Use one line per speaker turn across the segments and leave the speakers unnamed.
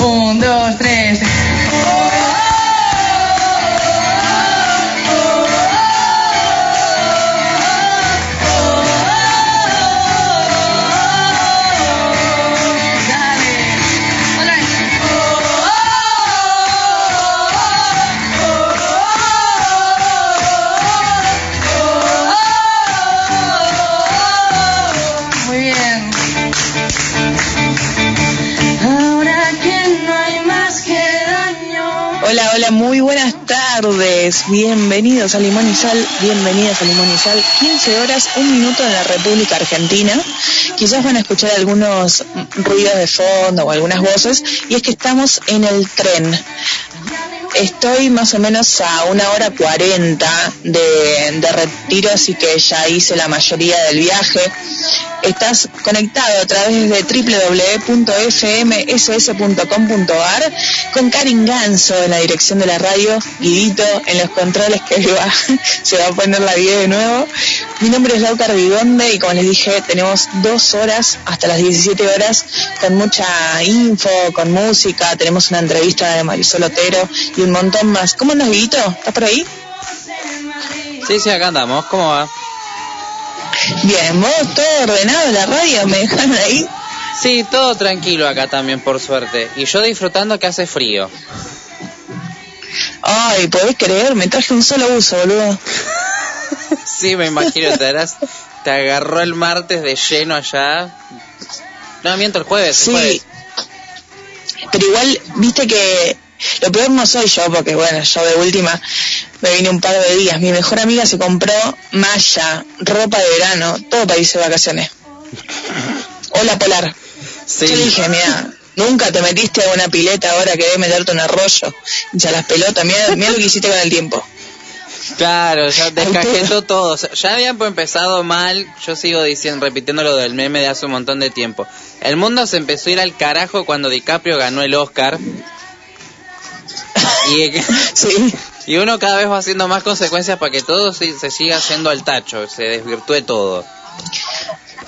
un, dos, tres.
Tardes. Bienvenidos a Limón y Sal, bienvenidas a Limón y Sal. 15 horas, un minuto en la República Argentina. Quizás van a escuchar algunos ruidos de fondo o algunas voces, y es que estamos en el tren. Estoy más o menos a una hora cuarenta de, de retiro, así que ya hice la mayoría del viaje. Estás conectado a través de www.fmss.com.ar con Karin Ganso en la dirección de la radio, Guidito en los controles que va, se va a poner la guía de nuevo. Mi nombre es Lauca Rigonde y como les dije, tenemos dos horas hasta las 17 horas con mucha info, con música, tenemos una entrevista de Marisol Otero y un montón más. ¿Cómo andas, Guidito? ¿Estás por ahí?
Sí, sí, acá andamos. ¿Cómo va?
Bien, vos todo ordenado en la radio, me dejaron ahí.
Sí, todo tranquilo acá también, por suerte. Y yo disfrutando que hace frío.
Ay, podés creer, me traje un solo uso, boludo.
sí, me imagino, te, harás- te agarró el martes de lleno allá. No, miento el jueves. el
Sí,
jueves.
pero igual, viste que lo peor no soy yo, porque bueno, yo de última me vine un par de días. Mi mejor amiga se compró malla, ropa de verano, todo para irse de vacaciones. Hola, Polar.
Sí.
Yo dije, mira, nunca te metiste a una pileta, ahora querés meterte un arroyo. Ya las pelotas, mira, mira lo que hiciste con el tiempo.
Claro, ya descajetó todo. Ya habían empezado mal. Yo sigo diciendo, repitiendo lo del meme de hace un montón de tiempo. El mundo se empezó a ir al carajo cuando DiCaprio ganó el Oscar. Y,
Sí.
Y uno cada vez va haciendo más consecuencias para que todo se, se siga haciendo al tacho, se desvirtúe todo.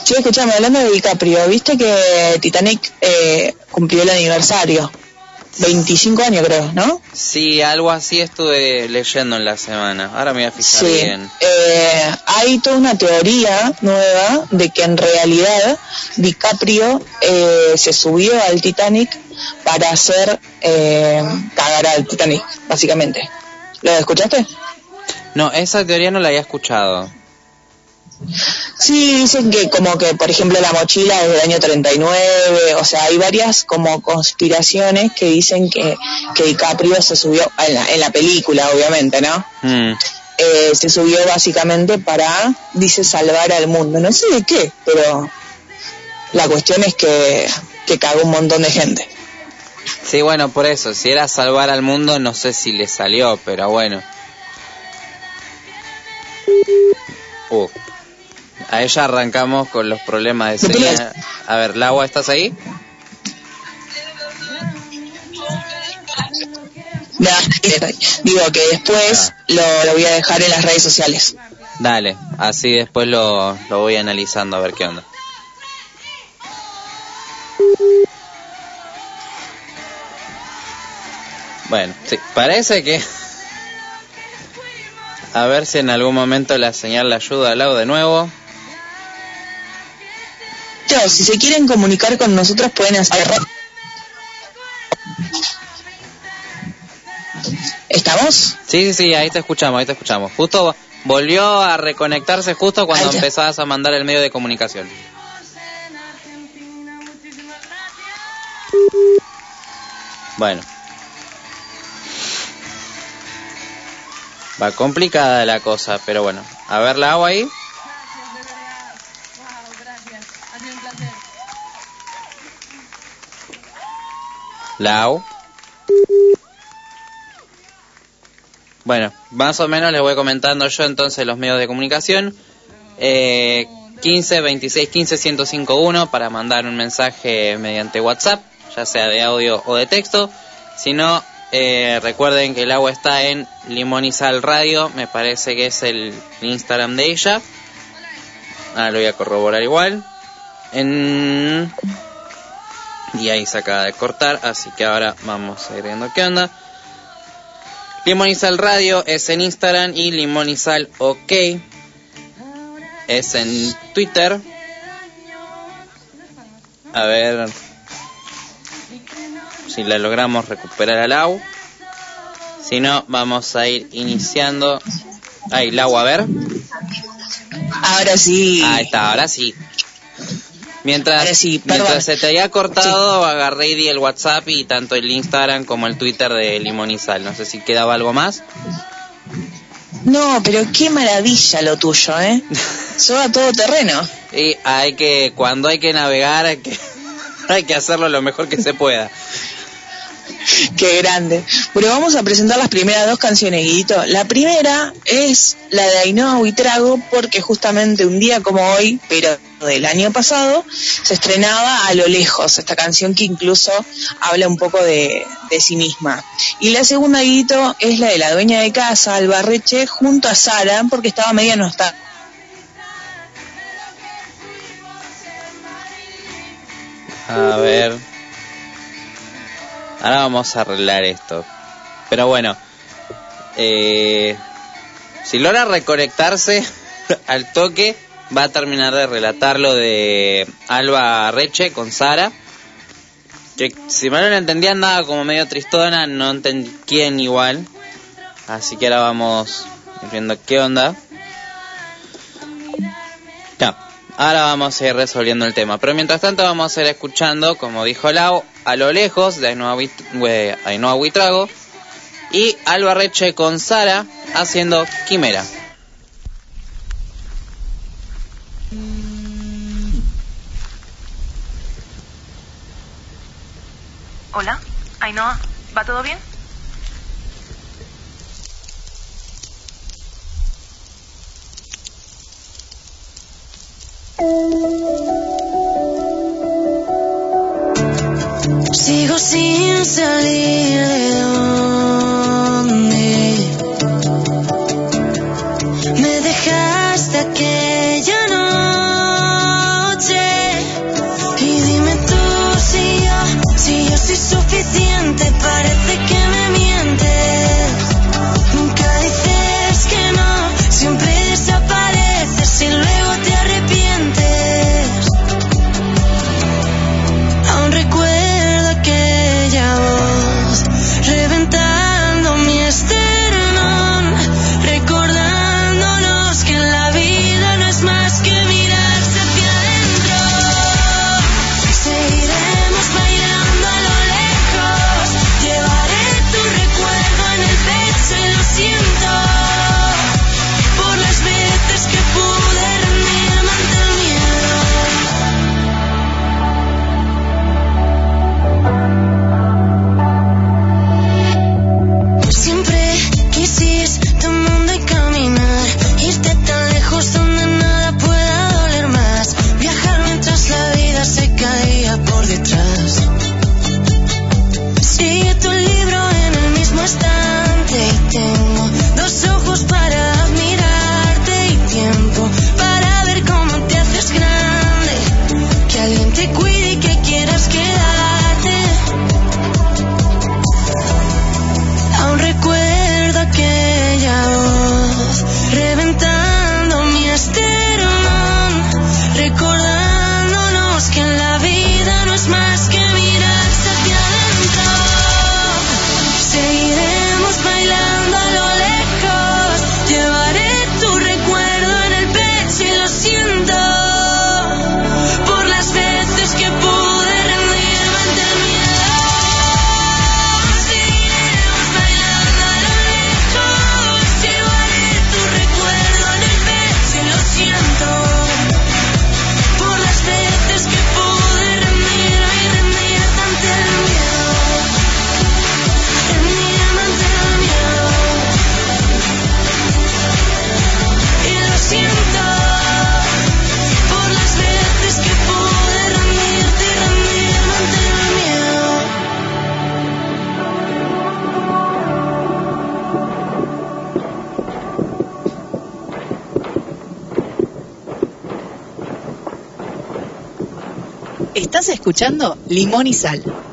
Che, escuchame, hablando de DiCaprio, viste que Titanic eh, cumplió el aniversario. 25 años creo, ¿no?
Sí, algo así estuve leyendo en la semana. Ahora me voy a fijar
Sí.
bien.
Eh, hay toda una teoría nueva de que en realidad DiCaprio eh, se subió al Titanic para hacer eh, cagar al Titanic, básicamente. ¿Lo escuchaste?
No, esa teoría no la había escuchado.
Sí, dicen que como que, por ejemplo, la mochila es del año 39, o sea, hay varias como conspiraciones que dicen que, que DiCaprio se subió, en la, en la película, obviamente, ¿no?
Mm.
Eh, se subió básicamente para, dice, salvar al mundo. No sé de qué, pero la cuestión es que, que cagó un montón de gente.
Sí, bueno, por eso, si era salvar al mundo, no sé si le salió, pero bueno. Uh, a ella arrancamos con los problemas de
No
señal. A ver, Laura, ¿estás ahí?
Nada, Digo que después lo, lo voy a dejar en las redes sociales.
Dale, así después lo, lo voy analizando a ver qué onda. Bueno, sí, parece que... A ver si en algún momento la señal le ayuda al lado de nuevo.
Chao, si se quieren comunicar con nosotros pueden hacer... ¿Estamos?
Sí, sí, sí, ahí te escuchamos, ahí te escuchamos. Justo volvió a reconectarse justo cuando empezabas a mandar el medio de comunicación. Bueno. Va complicada la cosa, pero bueno. A ver la agua ahí. Lau. Bueno, más o menos les voy comentando yo entonces los medios de comunicación. Eh, 15 26 15 1051 para mandar un mensaje mediante WhatsApp, ya sea de audio o de texto. Si no, eh, recuerden que el agua está en Limón Sal Radio, me parece que es el Instagram de ella. Ahora lo voy a corroborar igual. En... Y ahí se acaba de cortar, así que ahora vamos a ir viendo qué onda. Limonizal Radio es en Instagram y Limonizal OK es en Twitter. A ver si la logramos recuperar al AU. Si no, vamos a ir iniciando. Ahí, Lau, a ver.
Ahora sí.
Ahí está, ahora sí. Mientras,
Ahora sí,
mientras se te haya cortado, agarré y di el WhatsApp y tanto el Instagram como el Twitter de Limonizal. No sé si quedaba algo más.
No, pero qué maravilla lo tuyo, ¿eh? Sos a todo terreno.
Y hay que, cuando hay que navegar, hay que, hay que hacerlo lo mejor que se pueda.
Qué grande. Bueno, vamos a presentar las primeras dos canciones, Guidito. La primera es la de Ainhoa Huitrago, porque justamente un día como hoy, pero del año pasado, se estrenaba A lo lejos, esta canción que incluso habla un poco de, sí misma. Y la segunda, Guidito, es la de la dueña de casa, Alba Reche, junto a Sara, porque estaba media nostálgica.
A ver. Ahora vamos a arreglar esto. Pero bueno. Eh, si logra reconectarse al toque, va a terminar de relatar lo de Alba Reche con Sara. Que si mal no lo entendían nada como medio tristona, no entendí quién igual. Así que ahora vamos viendo qué onda. Ahora vamos a ir resolviendo el tema. Pero mientras tanto vamos a ir escuchando, como dijo Lau, a lo lejos de Ainhoa Huit- Ainhoa Huitrago y Alba Reche con Sara haciendo Quimera.
Hola, Ainhoa, ¿va todo bien?
Sigo sin salir de donde escuchando Limón y Sal.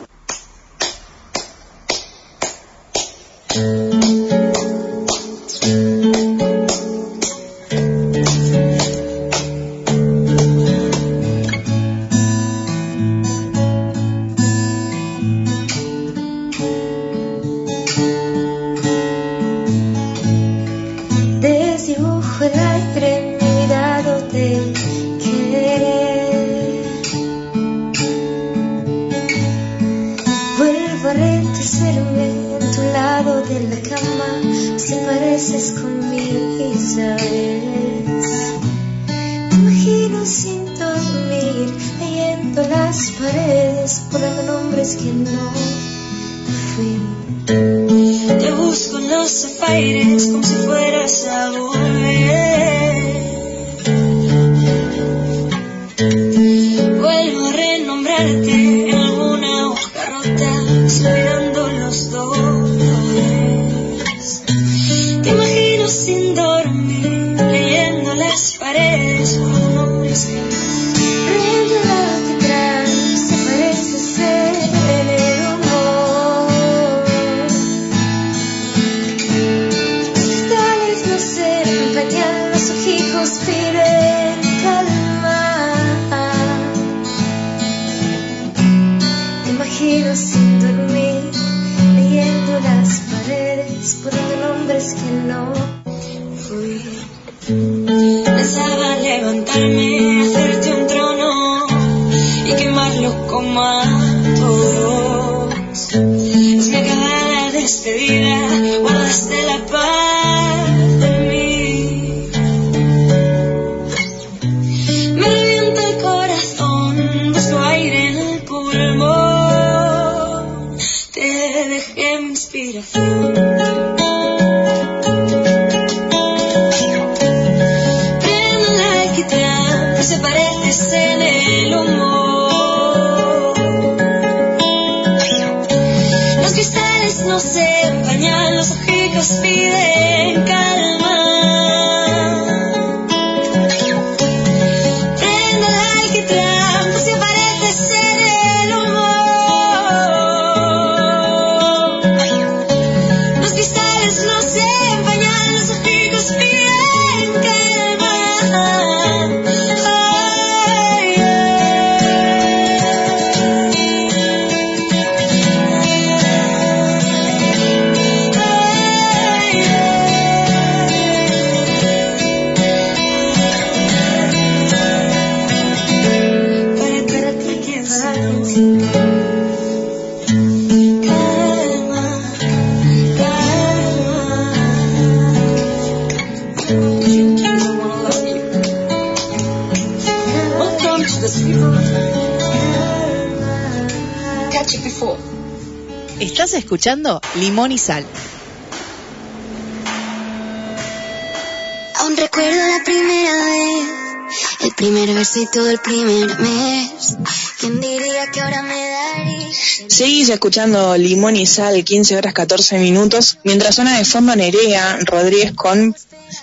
Escuchando Limón y Sal.
Aún recuerdo la primera vez, el primer besito del primer mes. ¿Quién diría que ahora me daría?
Seguís escuchando Limón y Sal, 15 horas 14 minutos, mientras suena de fondo Nerea Rodríguez con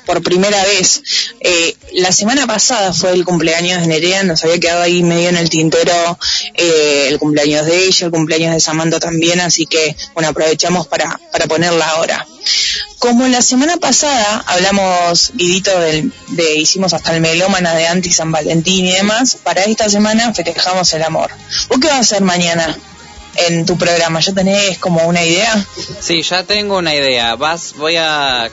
por primera vez. Eh, la semana pasada fue el cumpleaños de Nerea, nos había quedado ahí medio en el tintero eh, el cumpleaños de ella, el cumpleaños de Samantha también, así que bueno, aprovechamos para, para ponerla ahora. Como la semana pasada hablamos, Guidito, del, de, hicimos hasta el melómana de anti San Valentín y demás, para esta semana festejamos el amor. ¿Vos qué vas a hacer mañana en tu programa? ¿Ya tenés como una idea?
Sí, ya tengo una idea. Vas, voy a,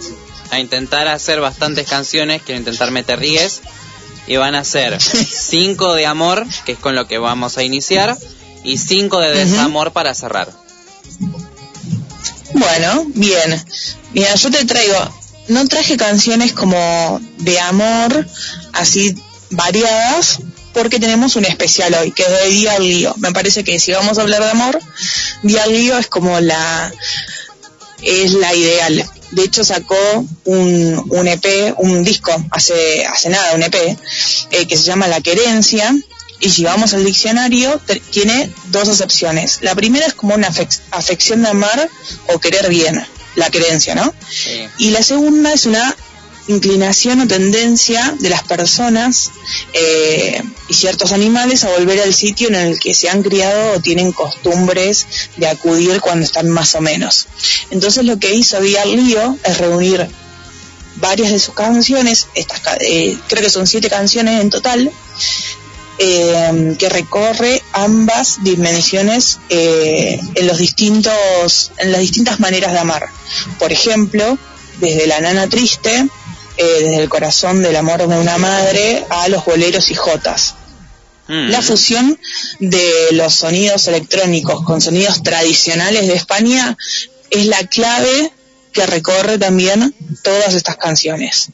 a intentar hacer bastantes canciones, quiero intentar meter ríes y van a ser cinco de amor, que es con lo que vamos a iniciar, y cinco de desamor para cerrar.
Bueno, bien. Mira, yo te traigo, no traje canciones como de amor, así variadas, porque tenemos un especial hoy, que es de Día al Lío. Me parece que si vamos a hablar de amor, Día al Lío es como la, es la ideal. De hecho sacó un, un EP, un disco, hace, hace nada, un EP, eh, que se llama La Querencia, y si vamos al diccionario, tiene dos acepciones. La primera es como una afec- afección de amar o querer bien, la creencia, ¿no?
Sí.
Y la segunda es una
inclinación o tendencia de las personas eh, y ciertos animales a volver al sitio en el que se han criado o tienen costumbres de acudir cuando están más o menos. Entonces lo que hizo Díaz Lío es reunir varias de sus canciones, estas, eh, creo que son siete canciones en total, eh, que recorre ambas dimensiones eh, en los distintos, en las distintas maneras de amar. Por ejemplo, desde la nana triste, desde el corazón del amor de una madre a los boleros y jotas. Mm. La fusión de los sonidos electrónicos con sonidos tradicionales de España es la clave que recorre también todas estas canciones.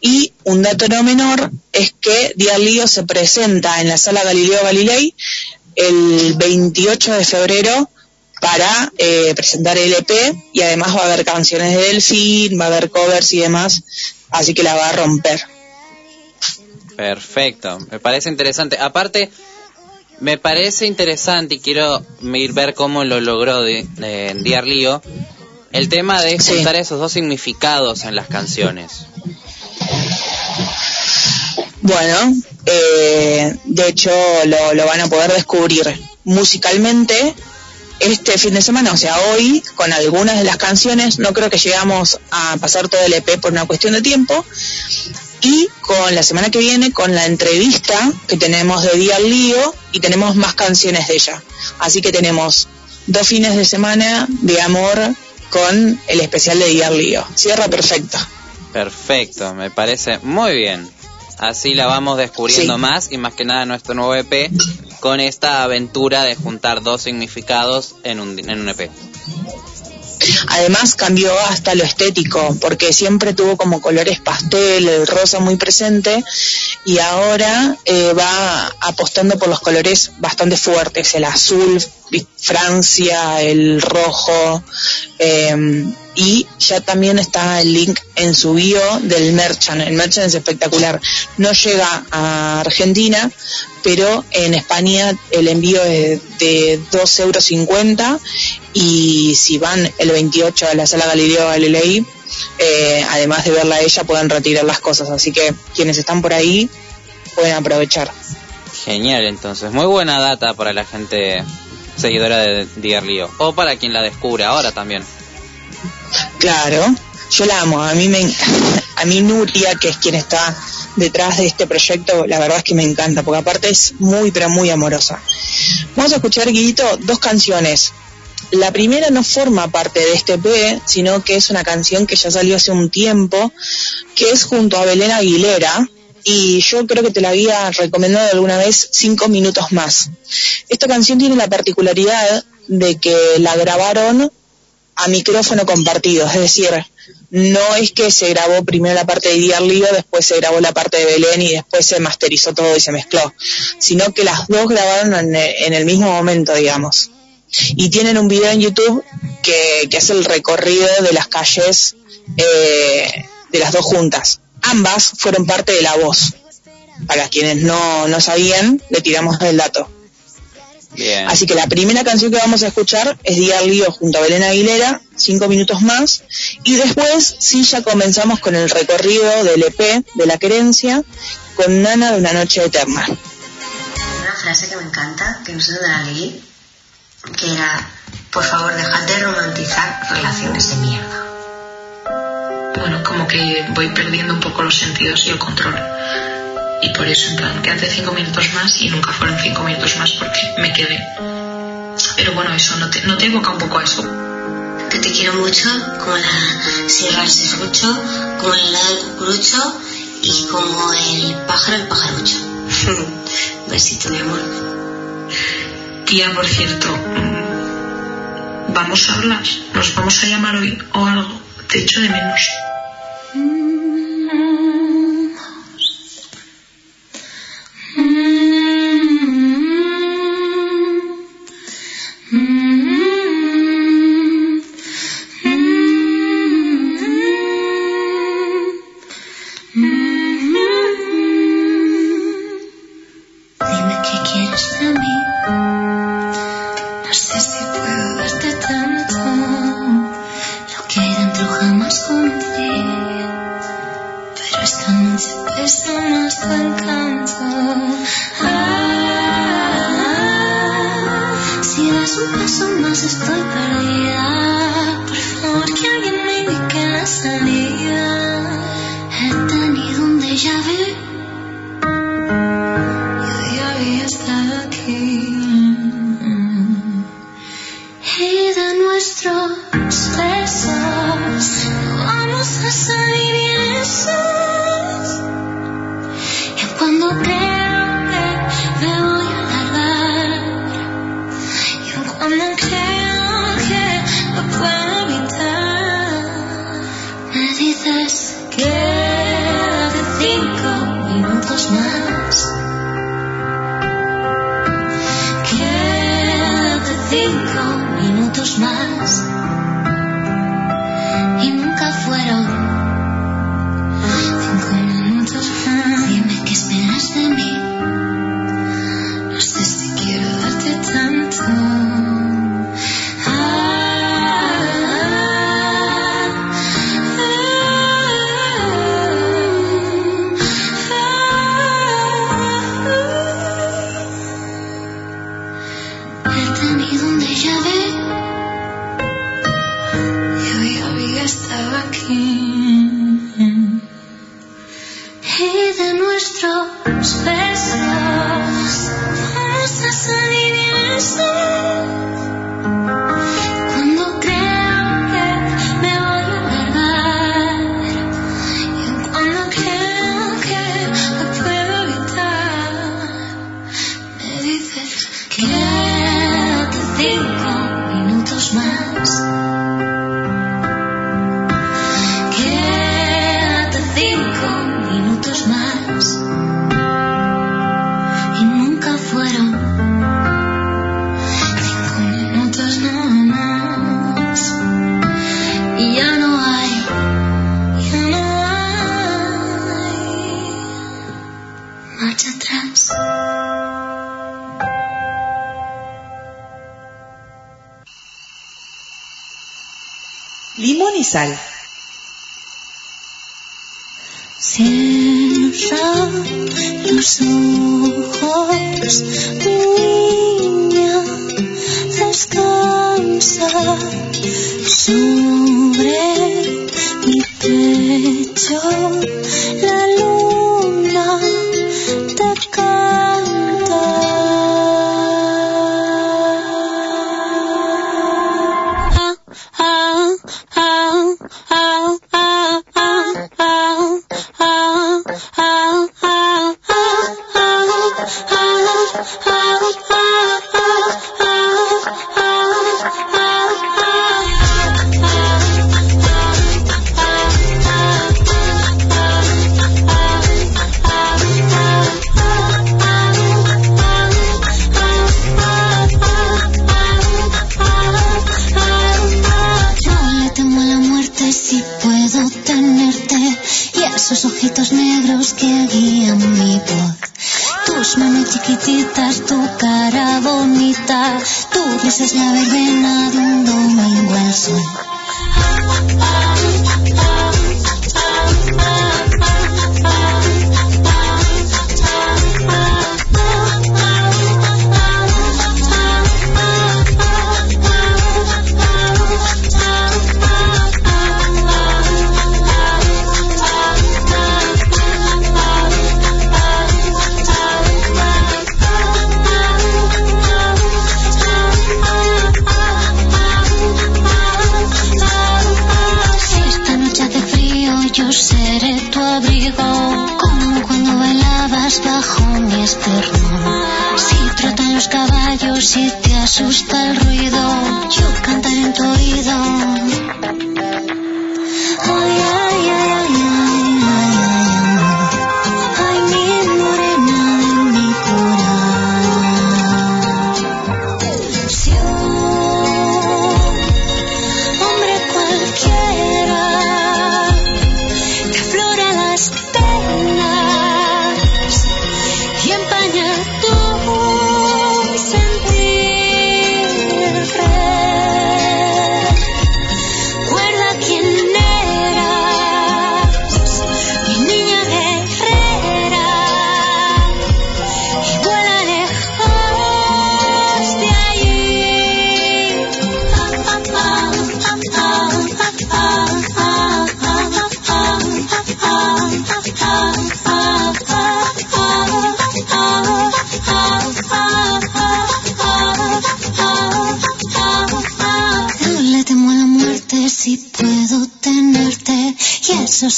Y un dato no menor es que Lío se presenta en la sala Galileo Galilei el 28 de febrero para eh, presentar el EP y además va a haber canciones de Delfín, va a haber covers y demás, así que la va a romper.
Perfecto, me parece interesante. Aparte, me parece interesante y quiero ver cómo lo logró de Lío el tema de juntar esos dos significados en las canciones.
Bueno, eh, de hecho lo, lo, van a poder descubrir musicalmente este fin de semana, o sea, hoy, con algunas de las canciones, no creo que llegamos a pasar todo el EP por una cuestión de tiempo, y con la semana que viene, con la entrevista que tenemos de Día al Lío, y tenemos más canciones de ella. Así que tenemos dos fines de semana de amor con el especial de Día Lío. Cierra perfecto.
Perfecto, me parece muy bien. Así la vamos descubriendo más y más que nada nuestro nuevo EP con esta aventura de juntar dos significados en un, en un EP.
Además cambió hasta lo estético, porque siempre tuvo como colores pastel, el rosa muy presente, y ahora eh, va apostando por los colores bastante fuertes, el azul, Francia, el rojo, eh, y ya también está el link en su bio del Merchant. El Merchant es espectacular. No llega a Argentina, pero en España el envío es de 2,50 euros y si van el 28 a la sala Galileo Galilei, eh, además de verla a ella, pueden retirar las cosas. Así que quienes están por ahí pueden aprovechar.
Genial, entonces. Muy buena data para la gente seguidora de Dear O para quien la descubre ahora también.
Claro, yo la amo. A mí, me, a mí Nuria, que es quien está detrás de este proyecto, la verdad es que me encanta, porque aparte es muy, pero muy amorosa. Vamos a escuchar, Guidito, dos canciones. La primera no forma parte de este P, sino que es una canción que ya salió hace un tiempo, que es junto a Belén Aguilera, y yo creo que te la había recomendado alguna vez cinco minutos más. Esta canción tiene la particularidad de que la grabaron a micrófono compartido, es decir, no es que se grabó primero la parte de Diar Lío, después se grabó la parte de Belén y después se masterizó todo y se mezcló, sino que las dos grabaron en, el mismo momento, digamos. Y tienen un video en YouTube que, que hace el recorrido de las calles eh, de las dos juntas. Ambas fueron parte de la voz. Para quienes no, no sabían, le tiramos el dato. Así que la primera canción que vamos a escuchar es Día Lío junto a Belén Aguilera, cinco minutos más, y después sí ya comenzamos con el recorrido del EP de la querencia con Nana de una noche eterna.
Una frase que me encanta, que no sé dónde la leí, que era, por favor, dejad de romantizar relaciones de mierda. Bueno, como que voy perdiendo un poco los sentidos y el control. Y por eso en plan quédate cinco minutos más y nunca fueron cinco minutos más porque me quedé. Pero bueno eso no te, no te evoca un poco a eso.
Que te quiero mucho como la sierra del serrucho como el helado cucurucho y como el pájaro el pajarucho. Besito mi amor.
Tía por cierto mm, vamos a hablar. Nos vamos a llamar hoy o algo. Te echo de menos
quedado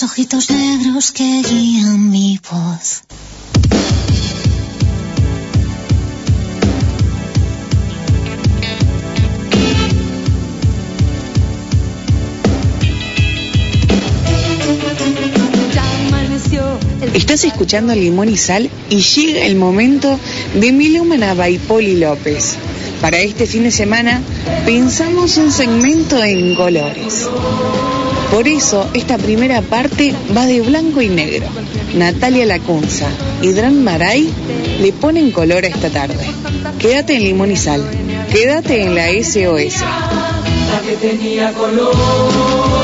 ojitos negros que guían mi voz.
Estás escuchando Limón y Sal y llega el momento de Melómana by Poli López. Para este fin de semana pensamos un segmento en colores. Por eso, esta primera parte va de blanco y negro. Natalia Lacunza y Dran Maray le ponen color a esta tarde. Quédate en Limón y Sal. Quédate en la SOS.
La que tenía color.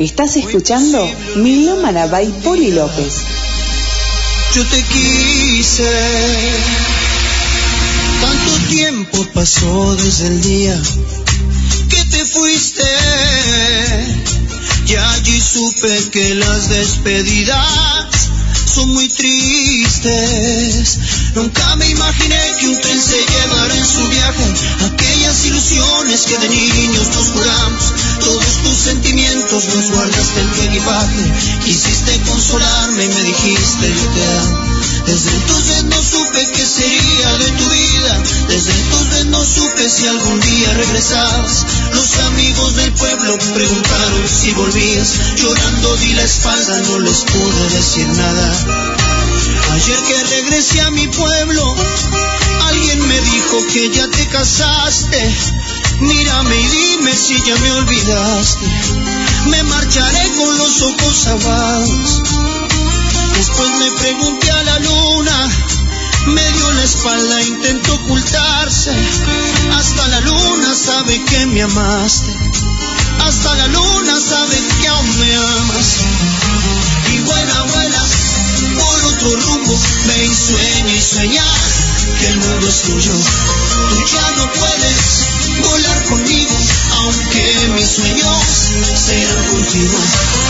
Estás escuchando Milómana by Poli López.
Yo te quise. Tanto tiempo pasó desde el día que te fuiste. Y allí supe que las despedidas son muy tristes. Nunca me imaginé que un tren se llevara en su viaje ilusiones que de niños nos juramos. Todos tus sentimientos los guardaste en tu equipaje. Quisiste consolarme y me dijiste yo te amo. Desde entonces no supe qué sería de tu vida. Desde entonces no supe si algún día regresabas. Los amigos del pueblo preguntaron si volvías. Llorando di la espalda, no les pude decir nada. Ayer que regresé a mi pueblo, alguien me dijo que ya te casaste. Mírame y dime si ya me olvidaste. Me marcharé con los ojos aguados. Después me pregunté a la luna, me dio la espalda, intentó ocultarse. Hasta la luna sabe que me amaste. Hasta la luna sabe que aún me amas. Y vuela, vuela por otro rumbo. Ven, sueña y sueña que el mundo es tuyo. Tú ya no puedes volar conmigo, aunque mis sueños serán contigo.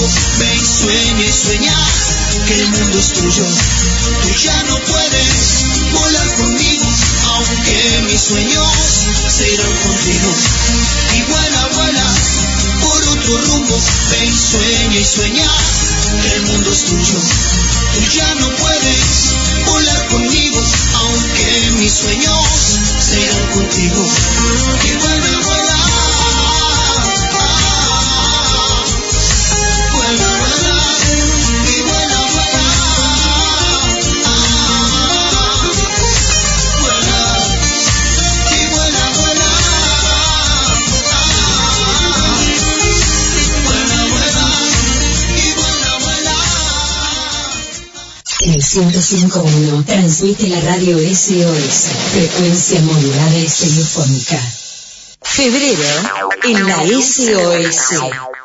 Otro rumbo, ve y sueña y sueña que el mundo es tuyo. Tú ya no puedes volar conmigo, aunque mis sueños se irán contigo. Y vuela, vuela por otro rumbo, ve y sueña y sueña que el mundo es tuyo. Tú ya no puedes volar conmigo, aunque mis sueños se irán contigo. Y vuela. Vuela,
105.1 transmite la radio SOS, frecuencia modulada telefónica.
Febrero en la SOS.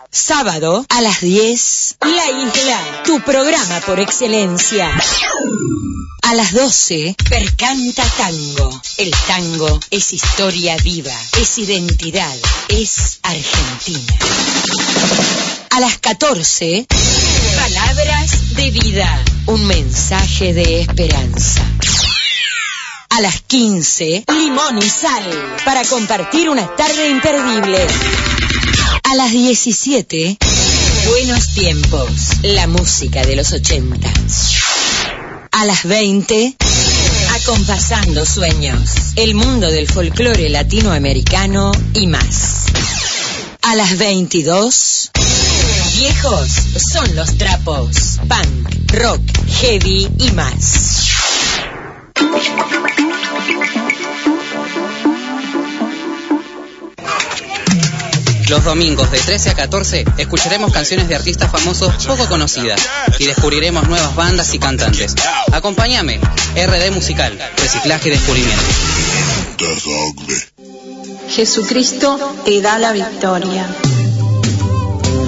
Sábado a las 10. La Isla, tu programa por excelencia. A las 12, Percanta Tango. El tango es historia viva, es identidad, es Argentina. A las 14, Palabras de vida. Un mensaje de esperanza. A las 15, Limón y Sal. Para compartir una tarde imperdible. A las 17, Buenos Tiempos. La música de los 80. A las 20, Acompasando Sueños. El mundo del folclore latinoamericano y más. A las 22, Viejos son los trapos. Punk, rock, heavy y más.
Los domingos de 13 a 14 escucharemos canciones de artistas famosos poco conocidas y descubriremos nuevas bandas y cantantes. Acompáñame, RD Musical, Reciclaje y Descubrimiento.
Jesucristo te da la victoria.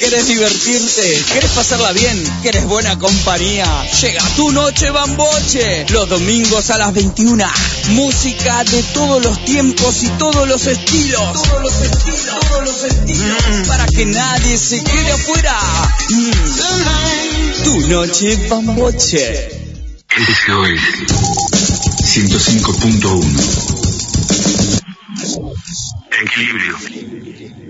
¿Quieres divertirte? ¿Quieres pasarla bien? ¿Quieres buena compañía? Llega tu noche bamboche. Los domingos a las 21. Música de todos los tiempos y todos los estilos. Todos los estilos. Todos los estilos. Para que nadie se quede afuera. Mm. Tu noche bamboche.
SOS 105.1 Equilibrio.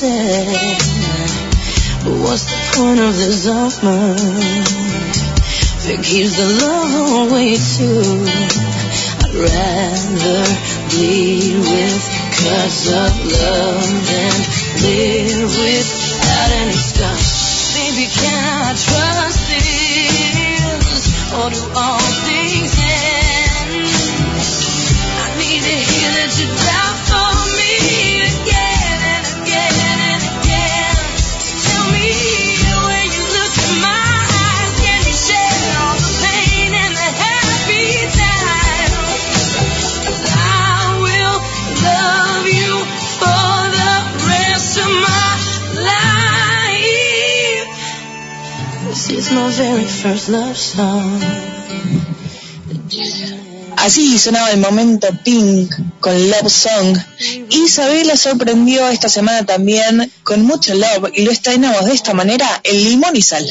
said. But what's the point of this argument? If it keeps the love away too, I'd rather bleed with cuts of love than live with
Así sonaba el momento Pink con Love Song. Isabela sorprendió esta semana también con mucho love y lo estrenamos de esta manera en Limón y Sal.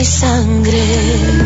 mi sangre.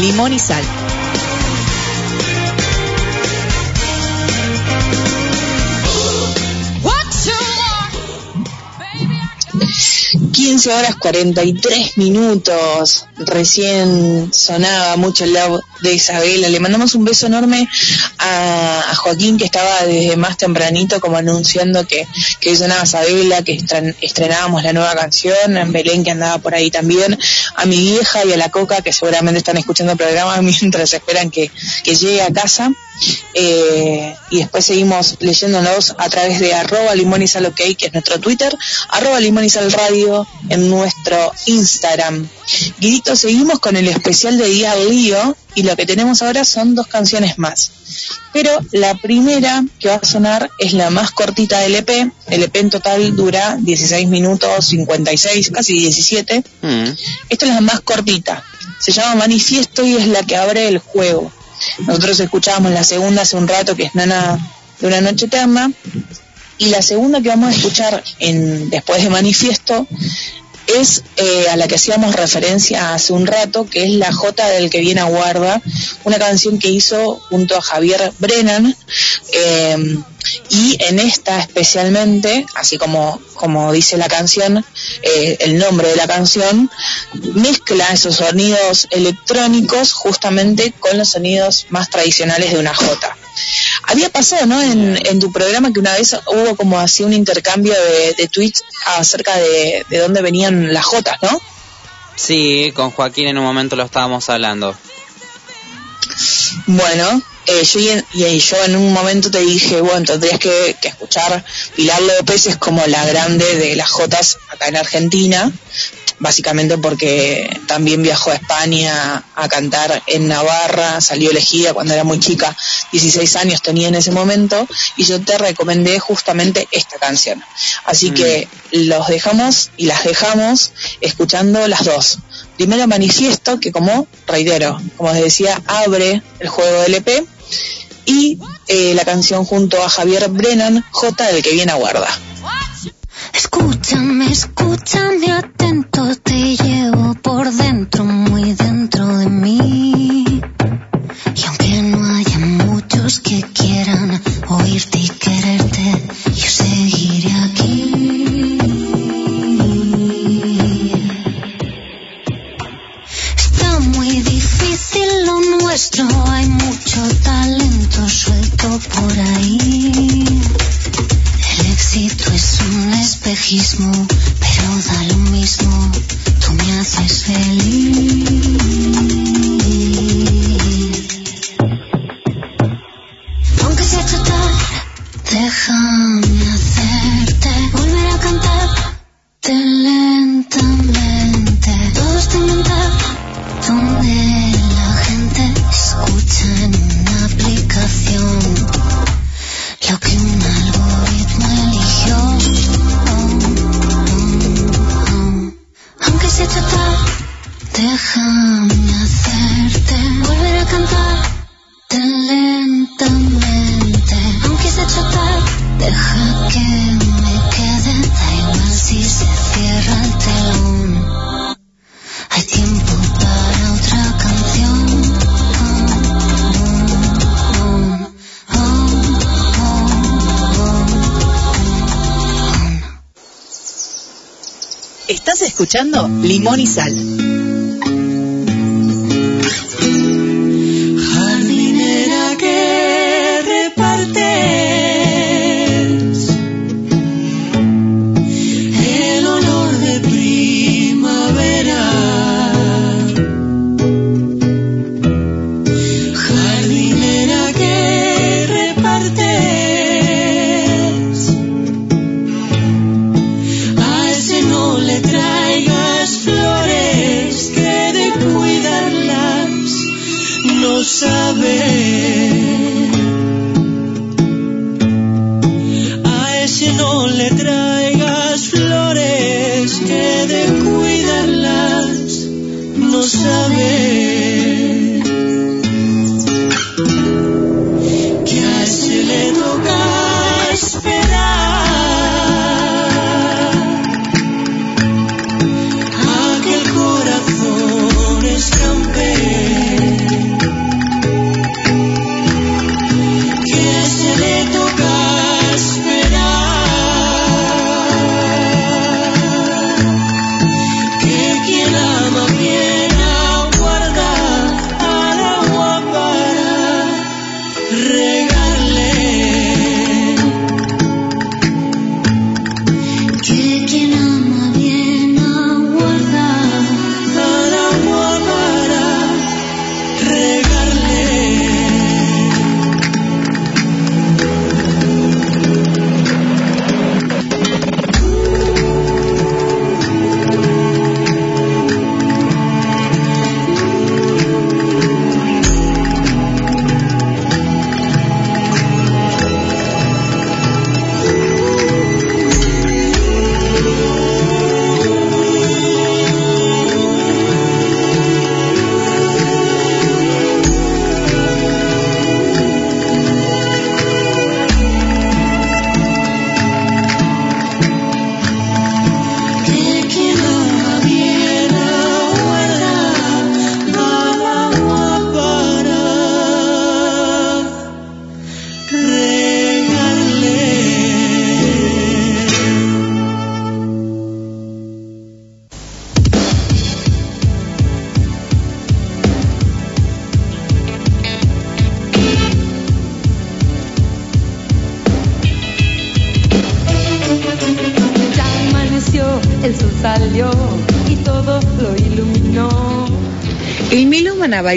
Limón y Sal.
15 horas 43 minutos. Recién sonaba mucho el lado de Isabela. Le mandamos un beso enorme a Joaquín que estaba desde más tempranito como anunciando que, que sonaba Isabela, que estren- estrenábamos la nueva canción, en Belén que andaba por ahí también, a mi vieja y a la Coca que seguramente están escuchando el programa mientras esperan que, que llegue a casa. Eh, y después seguimos leyéndonos a través de arroba limón y sal ok, que es nuestro Twitter, arroba limón y radio en nuestro Instagram. Guidito, seguimos con el especial de Día del Lío y lo que tenemos ahora son dos canciones más. Pero la primera que va a sonar es la más cortita del EP. El EP en total dura 16 minutos 56, casi 17.
Mm.
Esta es la más cortita. Se llama Manifiesto y es la que abre el juego. Nosotros escuchábamos la segunda hace un rato, que es Nana de una noche eterna. Y la segunda que vamos a escuchar en, después de Manifiesto es eh, a la que hacíamos referencia hace un rato, que es La Jota del que viene a guarda, una canción que hizo junto a Javier Brennan. eh, y en esta especialmente, así como, como dice la canción, eh, el nombre de la canción, mezcla esos sonidos electrónicos justamente con los sonidos más tradicionales de una jota. Había pasado, ¿no? En, en tu programa que una vez hubo como así un intercambio de, de tweets acerca de, de dónde venían las jotas, ¿no?
Sí, con Joaquín en un momento lo estábamos hablando.
Bueno, eh, yo, y en- y yo en un momento te dije, bueno, tendrías que, que escuchar Pilar López es como la grande de las Jotas acá en Argentina, básicamente porque también viajó a España a cantar en Navarra, salió elegida cuando era muy chica, 16 años tenía en ese momento, y yo te recomendé justamente esta canción. Así que los dejamos y las dejamos escuchando las dos. Primero Manifiesto, que como, reitero, como les decía, abre el juego del EP, y eh, la canción junto a Javier Brennan, J del que viene a guarda.
Escúchame, escúchame atento, te llevo por dentro, muy dentro de mí. Y aunque no haya muchos que quieran oírte y quererte, yo seguiré aquí. Está muy difícil lo nuestro, hay mucho talento suelto por ahí. Éxito es un espejismo, pero da lo mismo, tú me haces feliz. Aunque sea tarde, déjame hacerte volver a cantarte lentamente. Déjame hacerte volver a cantar lentamente. Aunque sea total, deja que me quede. Da igual si se cierra el telón. Hay tiempo para otra canción.
Estás escuchando Limón y Sal.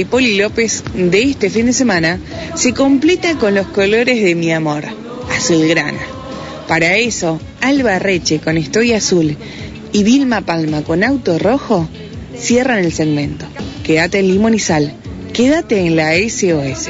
Poli López de este fin de semana se completa con los colores de mi amor, azulgrana. Para eso, Alba Reche con Estoy Azul y Vilma Palma con Auto Rojo cierran el segmento. Quédate en Limón y Sal, quédate en la SOS.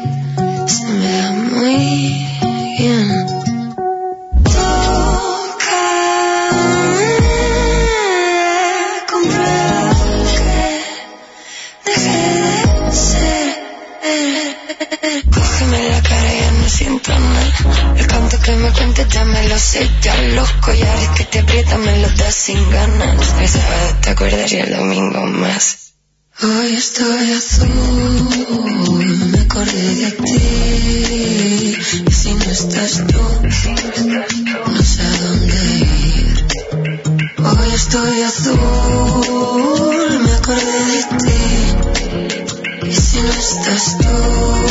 ya los
collares que te aprietan me los das sin ganas. El sábado te acuerdas y el domingo más. Hoy estoy azul, me acordé de ti. Y si no estás tú, no sé a dónde ir. Hoy estoy azul, me acordé de ti. Y si no estás tú,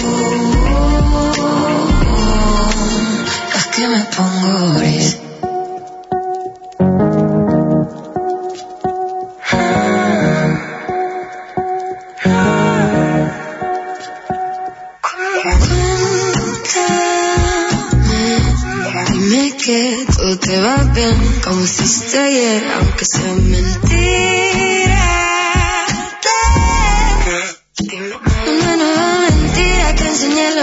me pongo gris. Cuéntame, dime que todo te va bien, como hiciste ayer, aunque sea mentira.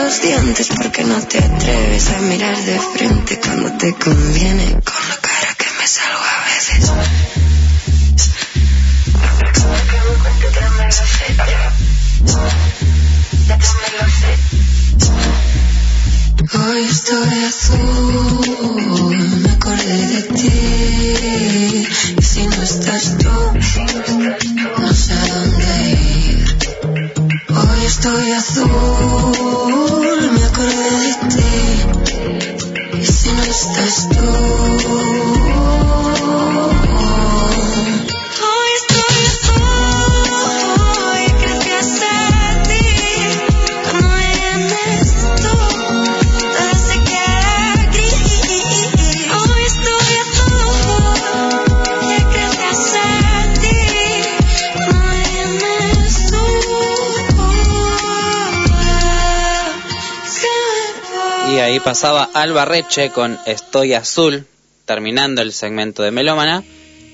Los dientes porque no te atreves a mirar de frente cuando te conviene con la cara que me salgo a veces. Hoy estoy azul, me acordé de ti. Y si no estás tú, no sé a dónde ir. Hoy estoy azul, estás tú.
Pasaba Alba Reche con Estoy Azul, terminando el segmento de Melómana.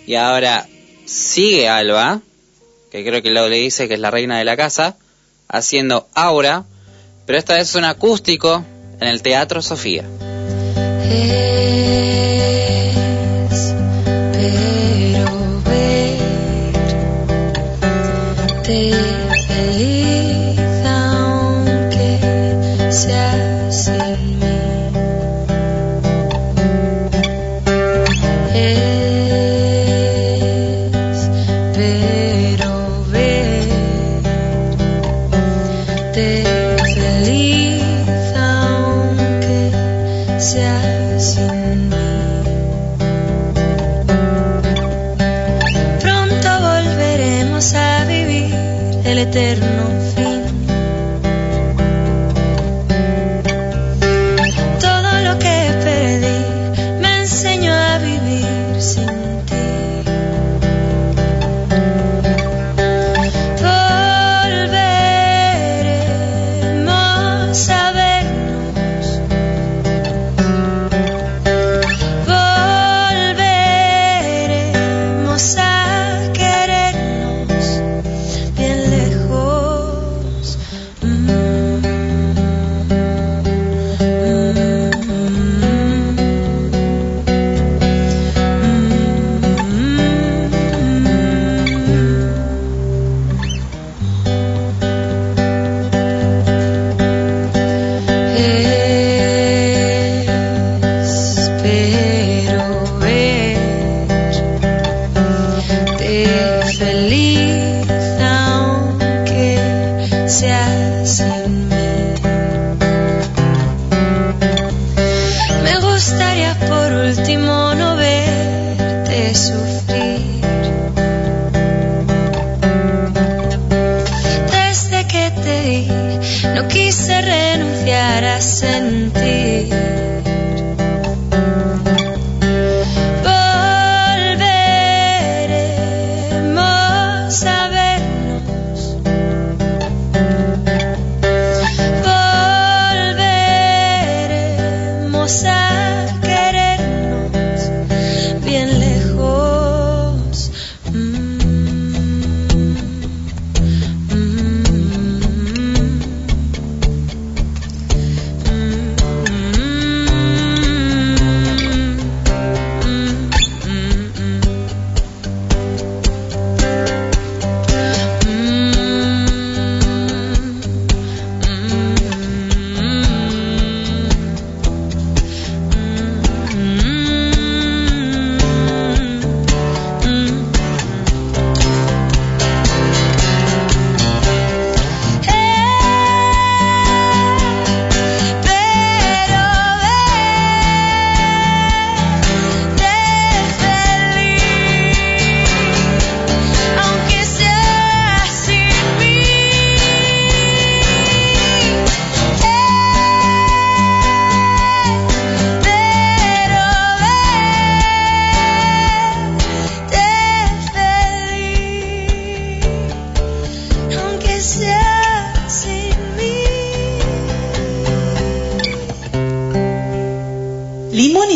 Y ahora sigue Alba, que creo que le dice que es la reina de la casa, haciendo Aura, pero esta vez un acústico en el Teatro Sofía.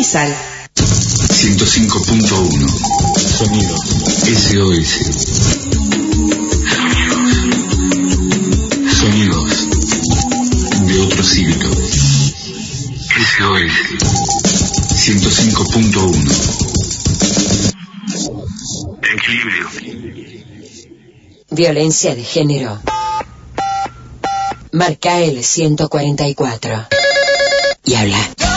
Sal.
105.1 Sonido SOS Sonidos de otro siglo SOS 105.1 Equilibrio
Violencia de género. Marca el 144. Y habla.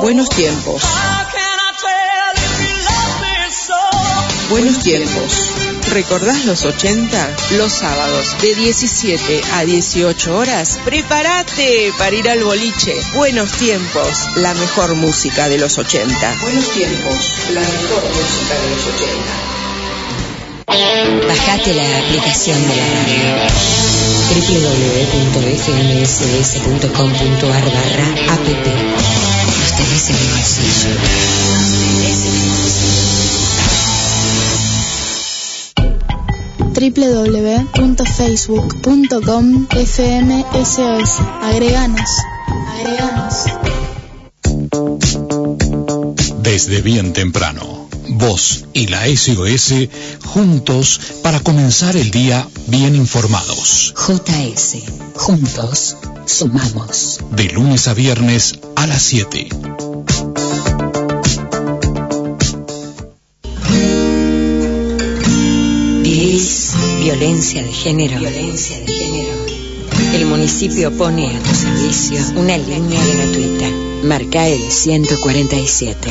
Buenos tiempos. Buenos tiempos. ¿Recordás los 80? Los sábados de 17 a 18 horas. Prepárate para ir al boliche. Buenos tiempos. La mejor música de los 80. Buenos tiempos. La mejor música de los 80.
Bajate la aplicación de la radio www.fmss.com.ar barra app Nos tenés en el bolsillo. Nos tenés en el
www.facebook.com fmsos. Agreganos. Agreganos.
Desde bien temprano, vos y la SOS juntos para comenzar el día bien informados.
JS. Juntos sumamos.
De lunes a viernes a las 7.
Vivís violencia de género. Violencia de género. El municipio pone a tu servicio una línea gratuita. Marca el 147.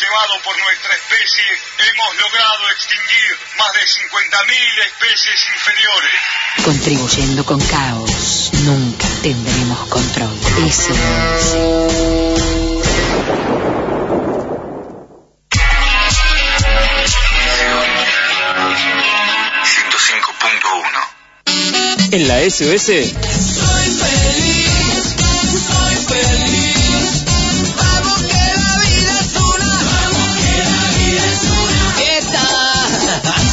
Llevado por nuestra especie hemos logrado extinguir más de 50.000 especies inferiores.
Contribuyendo con caos, nunca tendremos control. SOS.
En la SOS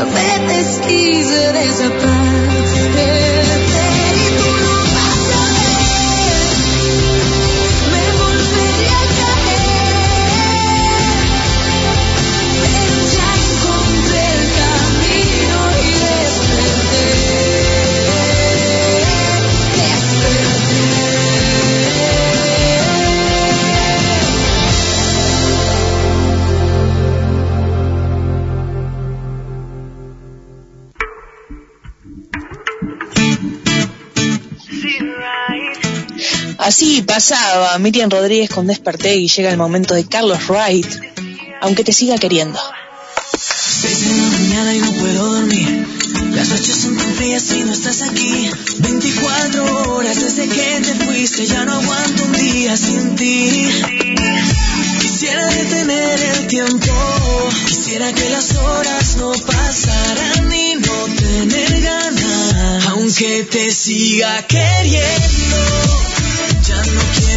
Que a veces quise desaparecer
pasaba Miriam Rodríguez con Desperté y llega el momento de Carlos Wright, aunque te siga queriendo.
Seis de la mañana y no puedo dormir. Las noches son tan frías y no estás aquí. 24 horas desde que te fuiste, ya no aguanto un día sin ti. Quisiera detener el tiempo, quisiera que las horas no pasaran y no tener ganas. Aunque te siga queriendo,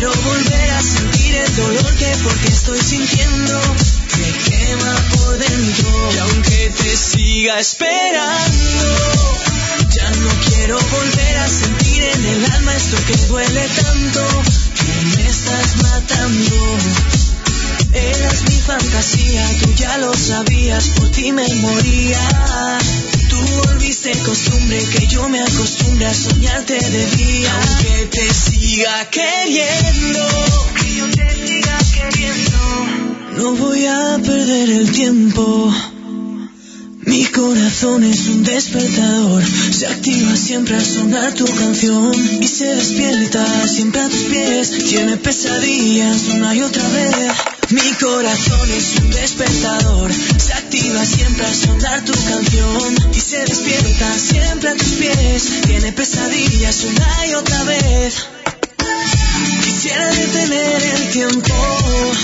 quiero volver a sentir el dolor que porque estoy sintiendo me quema por dentro. Y aunque te siga esperando, ya no quiero volver a sentir en el alma esto que duele tanto, que me estás matando. Eras mi fantasía, tú ya lo sabías, por ti me moría. Tú volviste costumbre que yo me acostumbre a soñarte de día. Aunque te siga queriendo, que yo te siga queriendo. perder el tiempo. Mi corazón es un despertador, se activa siempre al sonar tu canción y se despierta siempre a tus pies, tiene pesadillas una y otra vez. Mi corazón es un despertador, se activa siempre al sonar tu canción y se despierta siempre a tus pies, tiene pesadillas una y otra vez. Quisiera detener el tiempo,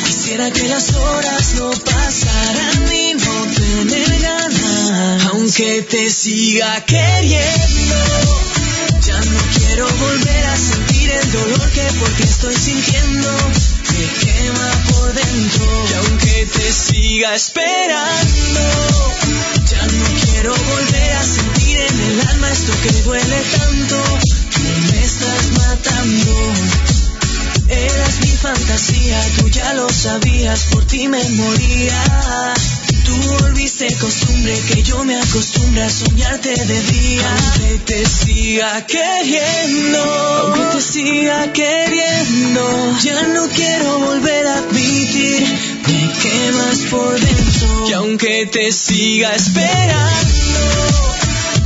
quisiera que las horas no pasaran y no tener ganas, aunque te siga queriendo. Ya no quiero volver a sentir el dolor que porque estoy sintiendo me quema por dentro. Y aunque te siga esperando, ya no quiero volver a sentir en el alma esto que duele tanto. que Me estás matando. Eras mi fantasía, tú ya lo sabías, por ti me moría. Tú volviste costumbre que yo me acostumbre a soñarte de día. Aunque te siga queriendo, aunque te siga queriendo, ya no quiero volver a admitir, me quemas por dentro. Y aunque te siga esperando,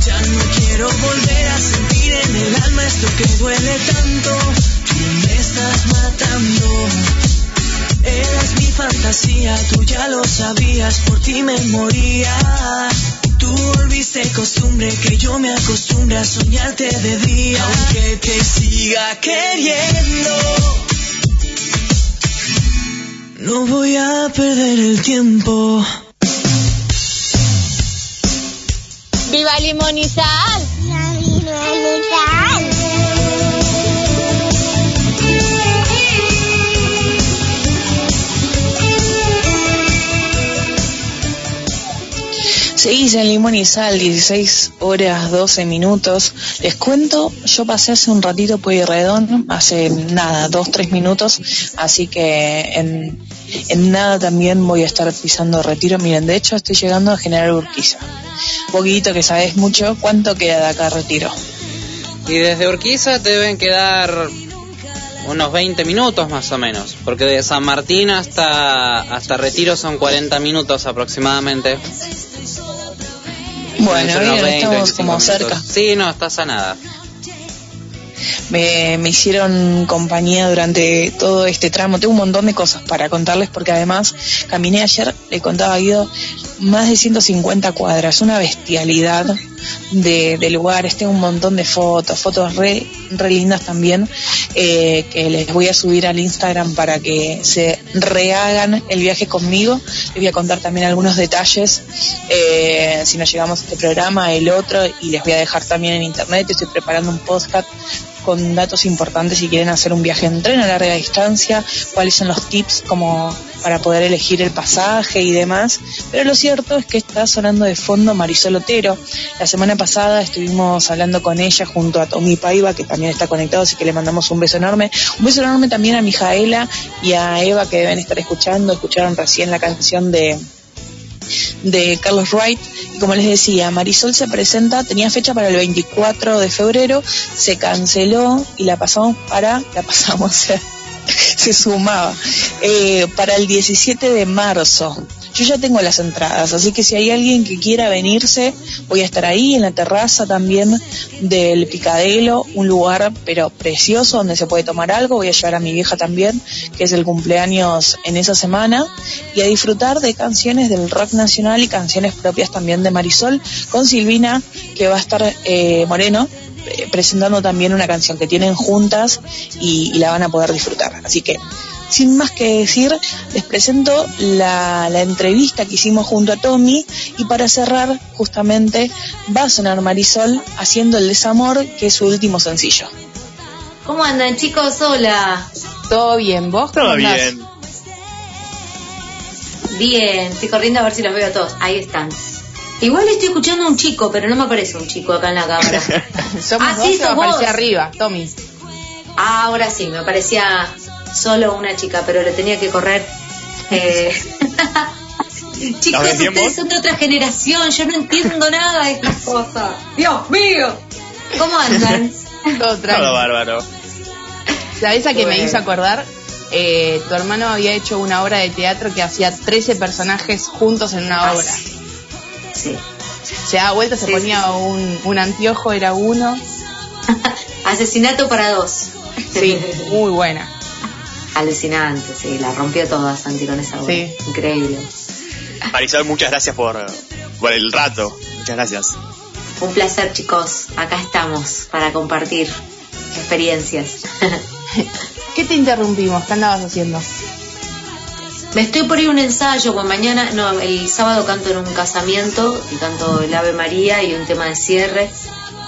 ya no quiero volver a sentir en el alma esto que duele tanto. Tú me estás matando. Fantasía, tú ya lo sabías, por ti me moría. Tú volviste costumbre que yo me acostumbre a soñarte de día. Aunque te siga queriendo, no voy a perder el tiempo.
¡Viva Limón
Seguís en Limón y Sal, 16 horas 12 minutos. Les cuento, yo pasé hace un ratito Pueyrredón, hace nada, 2, 3 minutos, así que en, nada también voy a estar pisando retiro. Miren, de hecho estoy llegando a General Urquiza. Poquito que sabes mucho, ¿cuánto queda de acá retiro?
Y desde Urquiza deben quedar unos 20 minutos más o menos, porque de San Martín hasta, hasta Retiro son 40 minutos aproximadamente.
Bueno, bien,
20,
estamos
25
como
minutos.
cerca.
Sí, no, estás a nada.
me, me hicieron compañía durante todo este tramo. Tengo un montón de cosas para contarles porque además caminé ayer, le contaba a Guido, más de 150 cuadras, una bestialidad de, de lugares. Tengo un montón de fotos, fotos re, re lindas también, eh, que les voy a subir al Instagram para que se rehagan el viaje conmigo. Les voy a contar también algunos detalles eh, si nos llegamos a este programa, el otro, y les voy a dejar también en internet. Estoy preparando un podcast con datos importantes si quieren hacer un viaje en tren a larga distancia, cuáles son los tips como para poder elegir el pasaje y demás. Pero lo cierto es que está sonando de fondo Marisol Otero. La semana pasada estuvimos hablando con ella junto a Tommy Paiva, que también está conectado, así que le mandamos un beso enorme. Un beso enorme también a Mijaela y a Eva que deben estar escuchando. Escucharon recién la canción de de Carlos Wright. Como les decía, Marisol se presenta, tenía fecha para el 24 de febrero, se canceló y la pasamos para, la pasamos, se sumaba, eh, para el 17 de marzo. Yo ya tengo las entradas, así que si hay alguien que quiera venirse, voy a estar ahí en la terraza también del Picadelo, un lugar pero precioso donde se puede tomar algo. Voy a llevar a mi vieja también, que es el cumpleaños en esa semana, y a disfrutar de canciones del rock nacional y canciones propias también de Marisol, con Silvina, que va a estar eh, Moreno, eh, presentando también una canción que tienen juntas y, y la van a poder disfrutar. Así que sin más que decir, les presento la, la entrevista que hicimos junto a Tommy y para cerrar, justamente, va a sonar Marisol haciendo El Desamor, que es su último sencillo.
¿Cómo andan chicos? Hola.
Todo bien, ¿vos?
Todo
cómo andás?
bien.
Bien, estoy corriendo a ver si los veo a todos. Ahí están. Igual estoy escuchando a un chico, pero no me aparece un chico acá en la cámara.
Somos
Ah,
dos,
sí,
se
sos
aparecía
vos.
arriba, Tommy.
Ah, ahora sí, me parecía solo una chica, pero le tenía que correr. Eh... Chicos, ustedes son de otra generación, yo no entiendo nada de estas cosas. Dios mío. ¿Cómo andan?
Todo
bárbaro.
¿Sabés a qué me hizo acordar? eh, tu hermano había hecho una obra de teatro que hacía 13 personajes juntos en una obra.
Sí.
Se daba vuelta, se ponía un, un anteojo, era uno.
Asesinato para dos.
Sí, muy buena.
Alucinante, sí, la rompió toda Santi con esa obra.
Sí.
Increíble.
Marisol, muchas gracias por, por el rato. Muchas gracias.
Un placer, chicos. Acá estamos para compartir experiencias.
¿Qué te interrumpimos? ¿Qué andabas haciendo?
Me estoy por ir a un ensayo, pues mañana, no, el sábado canto en un casamiento y canto el Ave María y un tema de cierre.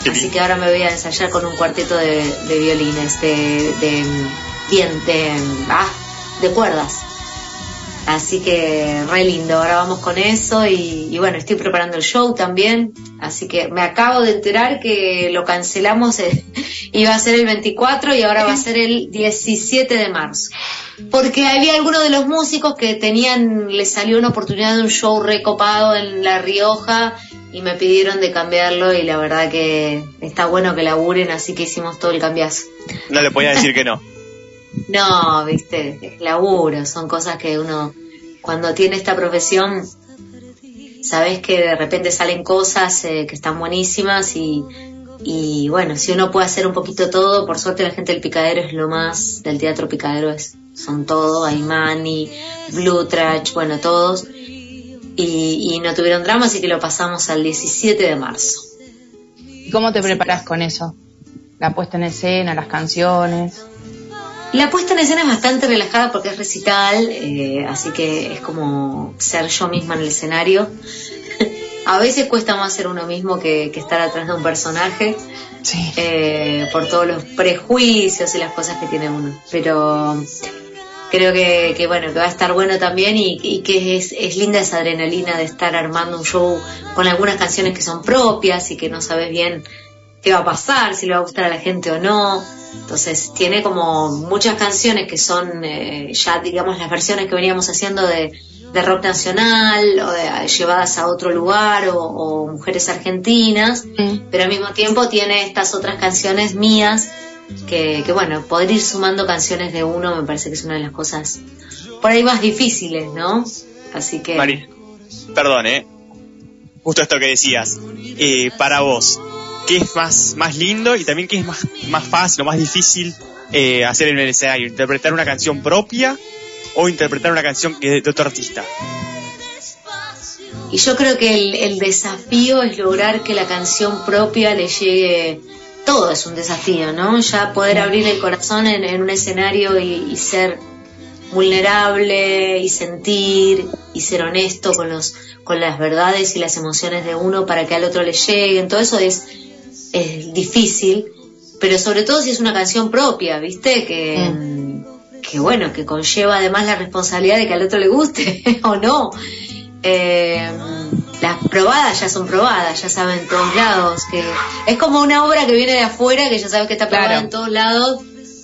Así que ahora me voy a ensayar con un cuarteto de, de violines, de, de, ah, de cuerdas. Así que re lindo, ahora vamos con eso y, y bueno, estoy preparando el show también. Así que me acabo de enterar que lo cancelamos, eh, iba a ser el 24 y ahora va a ser el 17 de marzo. Porque había algunos de los músicos que tenían, les salió una oportunidad de un show recopado en La Rioja y me pidieron de cambiarlo y la verdad que está bueno que laburen, así que hicimos todo el cambiazo.
No le podía decir que no.
No, viste, es laburo, son cosas que uno, cuando tiene esta profesión, sabes que de repente salen cosas eh, que están buenísimas y, y bueno, si uno puede hacer un poquito todo, por suerte la gente del Picadero es lo más, del teatro Picadero es, son todo, Aymani, Blue Trash, bueno, todos, y, y no tuvieron drama, así que lo pasamos al 17 de marzo.
¿Y cómo te preparas con eso? La puesta en escena, las canciones.
La puesta en escena es bastante relajada porque es recital, eh, así que es como ser yo misma en el escenario. A veces cuesta más ser uno mismo que, que estar atrás de un personaje, eh, por todos los prejuicios y las cosas que tiene uno. Pero creo que, que bueno, que va a estar bueno también y, y que es, es linda esa adrenalina de estar armando un show con algunas canciones que son propias y que no sabes bien qué va a pasar, si le va a gustar a la gente o no. Entonces tiene como muchas canciones que son eh, ya digamos las versiones que veníamos haciendo de, de rock nacional o de, llevadas a otro lugar o, o mujeres argentinas, pero al mismo tiempo tiene estas otras canciones mías que, que bueno, poder ir sumando canciones de uno me parece que es una de las cosas por ahí más difíciles, ¿no? Así que...
Mari, perdón, ¿eh? Justo esto que decías. Eh, para vos, ¿qué es más, más lindo y también qué es más, más fácil o más difícil eh, hacer en el escenario? ¿Interpretar una canción propia o interpretar una canción que es de otro artista?
Y yo creo que el, el desafío es lograr que la canción propia le llegue todo es un desafío, ¿no? Ya poder abrir el corazón en, en un escenario y, y, ser vulnerable y sentir y ser honesto con los con las verdades y las emociones de uno para que al otro le lleguen, todo eso es, es difícil, pero sobre todo si es una canción propia, ¿viste? Que, mm. que bueno, que conlleva además la responsabilidad de que al otro le guste o no. Eh, las probadas ya son probadas, ya saben en todos lados, que es como una obra que viene de afuera, que ya sabes que está probada claro. en todos lados,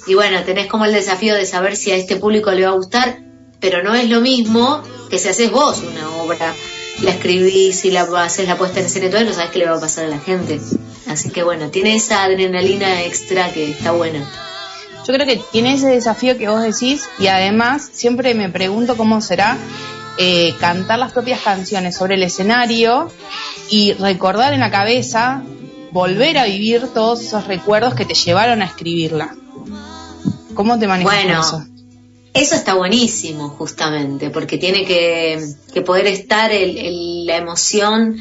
y bueno, tenés como el desafío de saber si a este público le va a gustar, pero no es lo mismo que si haces vos una obra, la escribís y la haces la puesta en escena y todo, no sabes qué le va a pasar a la gente. Así que bueno, tiene esa adrenalina extra que está buena.
Yo creo que tiene ese desafío que vos decís y además siempre me pregunto cómo será eh, cantar las propias canciones sobre el escenario y recordar en la cabeza, volver a vivir todos esos recuerdos que te llevaron a escribirla. ¿Cómo te manejas
bueno,
eso?
Eso está buenísimo, justamente, porque tiene que, que poder estar el, el, la emoción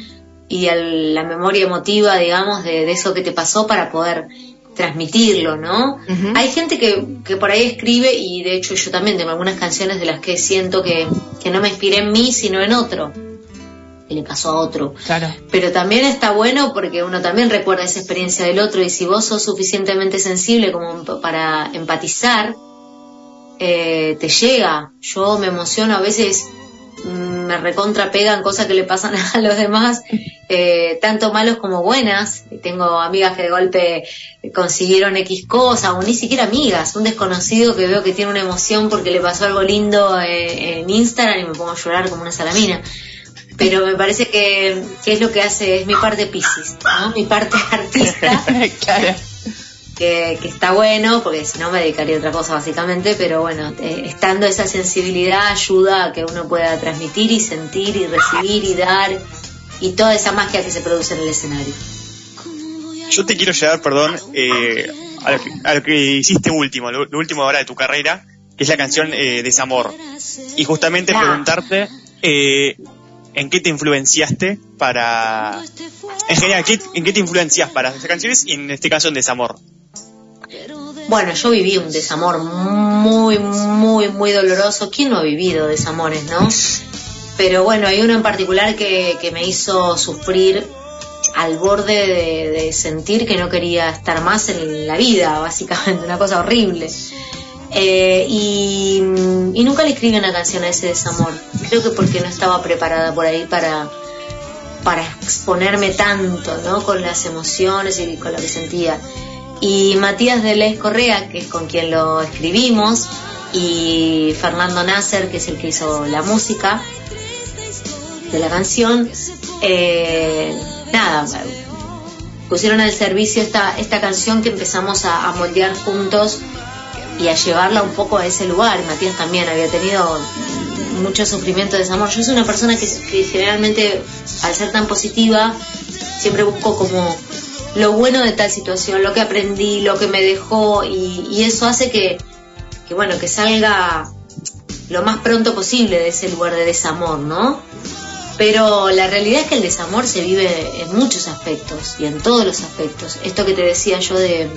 y el, la memoria emotiva, digamos, de, de, eso que te pasó para poder transmitirlo, ¿no? Uh -huh. Hay gente que, que por ahí escribe y de hecho yo también tengo algunas canciones de las que siento que, que no me inspiré en mí, sino en otro. Que le pasó a otro.
Claro.
Pero también está bueno porque uno también recuerda esa experiencia del otro y si vos sos suficientemente sensible como para empatizar, eh, te llega. Yo me emociono a veces me recontra pegan cosas que le pasan a los demás, eh, tanto malos como buenas. Tengo amigas que de golpe consiguieron X cosa, o ni siquiera amigas, un desconocido que veo que tiene una emoción porque le pasó algo lindo eh, en Instagram y me pongo a llorar como una salamina. Pero me parece que, que es lo que hace, es mi parte Pisces, ¿no? Mi parte artista.
claro.
Que, que está bueno, porque si no me dedicaría a otra cosa básicamente, pero bueno, eh, estando esa sensibilidad ayuda a que uno pueda transmitir y sentir y recibir y dar y toda esa magia que se produce en el escenario.
Yo te quiero llevar, perdón, eh, a, lo que, a lo que hiciste último, lo, lo último ahora de tu carrera, que es la canción eh, Desamor. Y justamente preguntarte eh, en qué te influenciaste para... En general, ¿qué- ¿en qué te influencias para hacer canciones y en este caso en Desamor?
Bueno, yo viví un desamor muy, muy, muy doloroso. ¿Quién no ha vivido desamores, no? Pero bueno, hay uno en particular que, me hizo sufrir al borde de, sentir que no quería estar más en la vida, básicamente, una cosa horrible. Eh, y, nunca le escribí una canción a ese desamor. Creo que porque no estaba preparada por ahí para exponerme tanto, ¿no? Con las emociones y con lo que sentía. Y Matías de Les Correa, que es con quien lo escribimos, y Fernando Nasser, que es el que hizo la música de la canción, eh, nada, pusieron al servicio esta, esta canción que empezamos a, a moldear juntos y a llevarla un poco a ese lugar. Matías también había tenido mucho sufrimiento de desamor. Yo soy una persona que, que generalmente, al ser tan positiva, siempre busco como lo bueno de tal situación, lo que aprendí, lo que me dejó y, y eso hace que, que, bueno, que salga lo más pronto posible de ese lugar de desamor, ¿no? Pero la realidad es que el desamor se vive en muchos aspectos y en todos los aspectos. Esto que te decía yo de,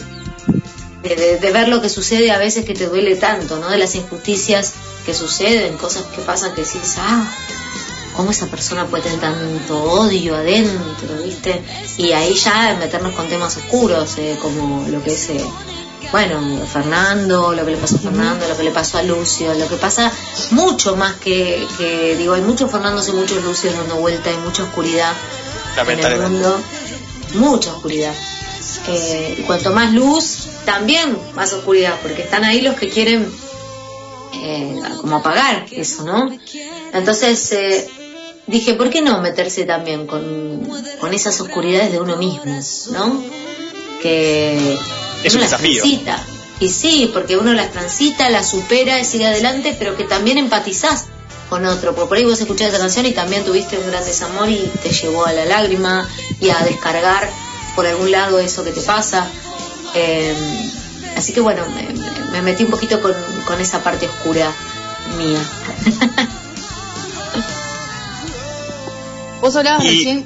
de, de- ver lo que sucede a veces que te duele tanto, ¿no? De las injusticias que suceden, cosas que pasan que decís, ah, ¿cómo esa persona puede tener tanto odio adentro, viste? Y ahí ya meternos con temas oscuros, eh, como lo que es, eh, bueno, Fernando, lo que le pasó a Fernando, lo que le pasó a Lucio, lo que pasa mucho más que, que digo, hay muchos Fernandos y muchos Lucios dando vuelta, hay mucha oscuridad en el mundo, mucha oscuridad. Eh, y cuanto más luz, también más oscuridad, porque están ahí los que quieren eh, como apagar eso, ¿no? Entonces eh, dije, ¿por qué no meterse también con, con esas oscuridades de uno mismo, ¿no? Que
Es
uno
un
las
desafío.
transita. Y sí, porque uno las transita, las supera y sigue adelante, pero que también empatizás con otro. Porque por ahí vos escuchás esa canción y también tuviste un gran desamor y te llevó a la lágrima y a descargar por algún lado eso que te pasa. Eh, así que bueno, me, me- me metí un poquito con, con esa parte oscura mía.
Vos hablabas
Y-
recién,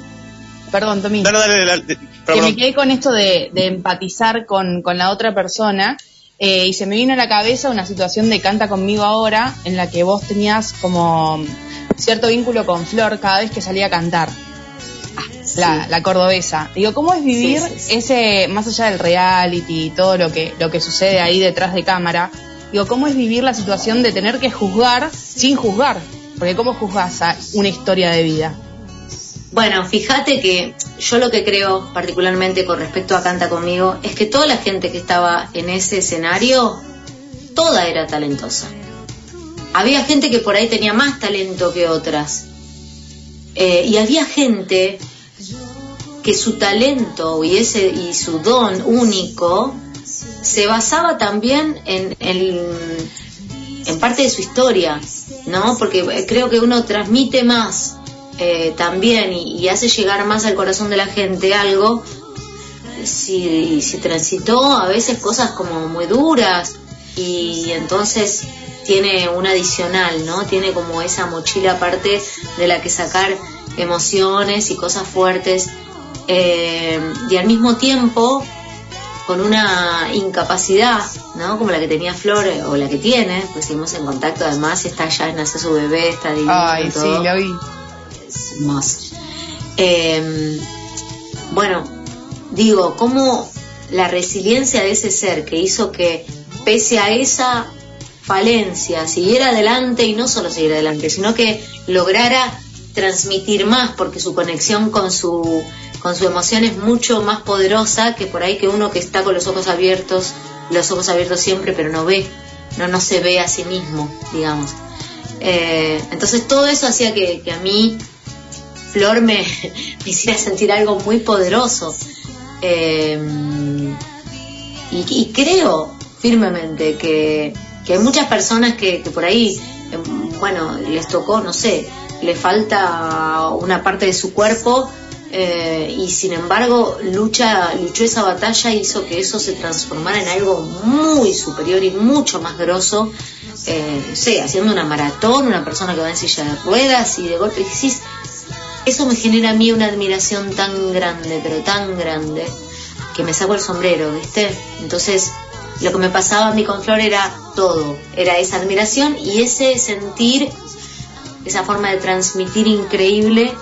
perdón, Tommy,
Dale, dale, dale,
que me quedé con esto de, de empatizar con, con la otra persona eh, y se me vino a la cabeza una situación de Canta conmigo ahora en la que vos tenías como cierto vínculo con Flor cada vez que salía a cantar. La, la cordobesa. Digo, ¿cómo es vivir
Sí, sí, sí.
ese, más allá del reality y todo lo que, lo que sucede ahí detrás de cámara? Digo, ¿cómo es vivir la situación de tener que juzgar sin juzgar? Porque ¿cómo juzgas a una historia de vida?
Bueno, fíjate que yo lo que creo particularmente con respecto a Canta conmigo es que toda la gente que estaba en ese escenario, toda era talentosa. Había gente que por ahí tenía más talento que otras. Eh, y había gente que su talento y, ese, y su don único se basaba también en, en, en parte de su historia, ¿no? Porque creo que uno transmite más eh, también y, y hace llegar más al corazón de la gente algo si, si transitó a veces cosas como muy duras y entonces tiene un adicional, ¿no? Tiene como esa mochila aparte de la que sacar emociones y cosas fuertes eh, y al mismo tiempo con una incapacidad, ¿no? Como la que tenía Flor eh, o la que tiene, pues seguimos en contacto además, está ya nace su bebé, está divino
Ay, sí, vi.
Es hermoso. Eh, bueno, digo, cómo la resiliencia de ese ser que hizo que, pese a esa falencia, siguiera adelante y no solo siguiera adelante, sino que lograra transmitir más, porque su conexión con su, con su emoción es mucho más poderosa que por ahí que uno que está con los ojos abiertos, los ojos abiertos siempre, pero no ve, no, no se ve a sí mismo, digamos. Eh, entonces todo eso hacía que a mí Flor me, hiciera sentir algo muy poderoso. Eh, Y, creo firmemente que, hay muchas personas que, por ahí, eh, bueno, les tocó, no sé, le falta una parte de su cuerpo eh, y sin embargo lucha, luchó esa batalla y hizo que eso se transformara en algo muy superior y mucho más grosso, eh, no sé, haciendo una maratón, una persona que va en silla de ruedas y de golpe decís, eso me genera a mí una admiración tan grande, pero tan grande, que me saco el sombrero, ¿viste? Entonces, lo que me pasaba a mí con Flor era todo, era esa admiración y ese sentir, esa forma de transmitir increíble.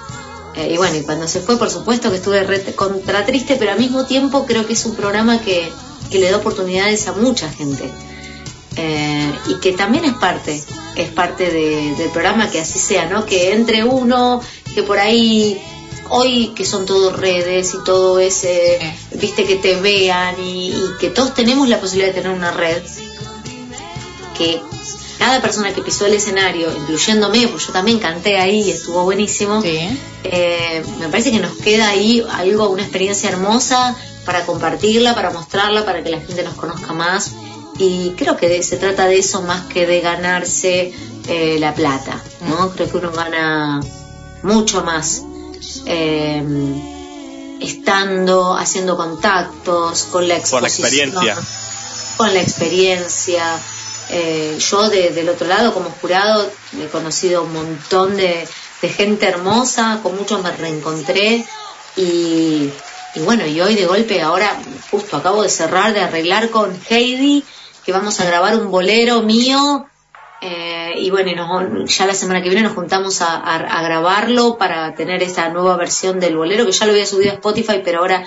Eh, y bueno, y cuando se fue, por supuesto que estuve re- contra triste, pero al mismo tiempo creo que es un programa que, le da oportunidades a mucha gente. Eh, y que también es parte, es parte de- del programa que así sea, ¿no? Que entre uno, que por ahí, hoy que son todo redes y todo ese, viste, que te vean y, y que todos tenemos la posibilidad de tener una red, que cada persona que pisó el escenario, incluyéndome, pues yo también canté ahí y estuvo buenísimo, eh, me parece que nos queda ahí algo, una experiencia hermosa para compartirla, para mostrarla, para que la gente nos conozca más. Y creo que de- se trata de eso más que de ganarse eh, la plata, ¿no? Creo que uno gana mucho más eh, estando, haciendo contactos, con la
la experiencia.
con la experiencia. Eh, yo de- del otro lado, como jurado, he conocido un montón de, de gente hermosa, con muchos me reencontré y, y bueno, y hoy de golpe, ahora justo acabo de cerrar, de arreglar con Heidi, que vamos a grabar un bolero mío. eh, y bueno, nos- ya la semana que viene nos juntamos a grabarlo para tener esta nueva versión del bolero, que ya lo había subido a Spotify, pero ahora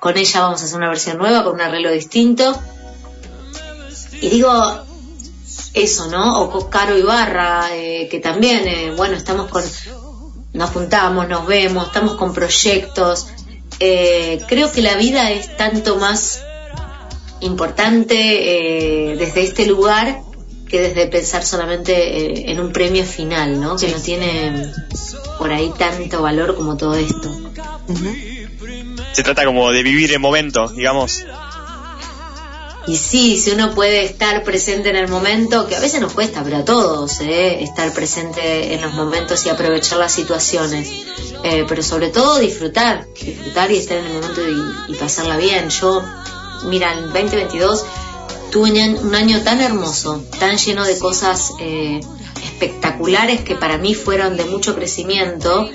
con ella vamos a hacer una versión nueva, con un arreglo distinto. Y digo, eso, ¿no? O con Caro Ibarra, eh, que también, eh, bueno, estamos con, nos juntamos, nos vemos, estamos con proyectos. Eh, creo que la vida es tanto más importante eh, desde este lugar que desde pensar solamente eh, en un premio final, ¿no? Que no tiene por ahí tanto valor como todo esto.
Se trata como de vivir el momento, digamos.
Y sí, si uno puede estar presente en el momento, que a veces nos cuesta, pero a todos, ¿eh? estar presente en los momentos y aprovechar las situaciones. Eh, pero sobre todo disfrutar, disfrutar y estar en el momento y, y pasarla bien. Yo, mira, en 2022 tuve un año- tan hermoso, tan lleno de cosas eh, espectaculares que para mí fueron de mucho crecimiento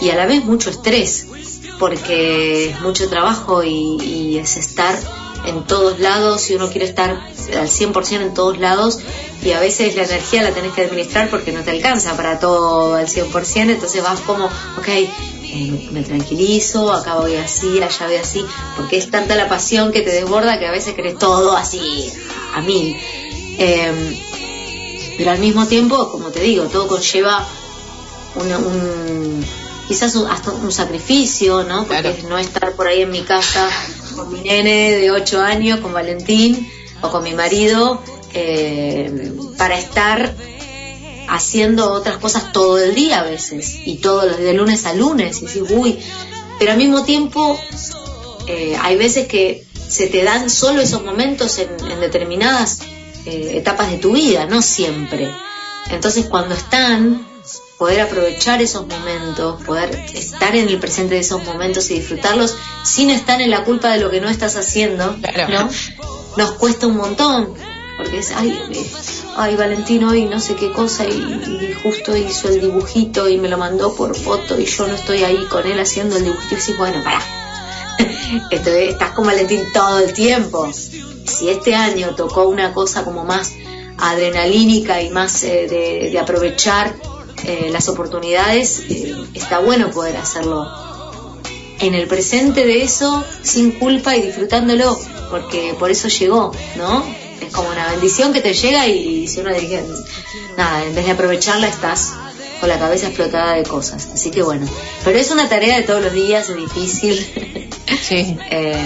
y a la vez mucho estrés, porque es mucho trabajo y, y es estar en todos lados y uno quiere estar al 100% en todos lados y a veces la energía la tenés que administrar porque no te alcanza para todo al 100%, entonces vas como, ok, eh, me tranquilizo, acá voy así, allá voy así, porque es tanta la pasión que te desborda que a veces querés todo así, a mí. pero al mismo tiempo, como te digo, todo conlleva un, un- quizás un- hasta un sacrificio, ¿no? Porque es no estar por ahí en mi casa con mi nene de 8 años, con Valentín o con mi marido, eh, para estar haciendo otras cosas todo el día a veces y todo de lunes a lunes y decís, uy, pero al mismo tiempo eh, hay veces que se te dan solo esos momentos en, en determinadas eh, etapas de tu vida, no siempre. Entonces cuando están, poder aprovechar esos momentos, poder estar en el presente de esos momentos y disfrutarlos sin estar en la culpa de lo que no estás haciendo, ¿no? Nos cuesta un montón, porque es, ay, ay, Valentín hoy no sé qué cosa y, y justo hizo el dibujito y me lo mandó por foto y yo no estoy ahí con él haciendo el dibujito y bueno, pará, Estoy- estás con Valentín todo el tiempo. Si este año tocó una cosa como más adrenalínica y más eh, de, de aprovechar eh, las oportunidades, eh, está bueno poder hacerlo en el presente de eso, sin culpa y disfrutándolo, porque por eso llegó, ¿no? Es como una bendición que te llega y, si uno dice, nada, en vez de aprovecharla estás con la cabeza explotada de cosas. Así que bueno, pero es una tarea de todos los días, es difícil.
Sí.
Eh,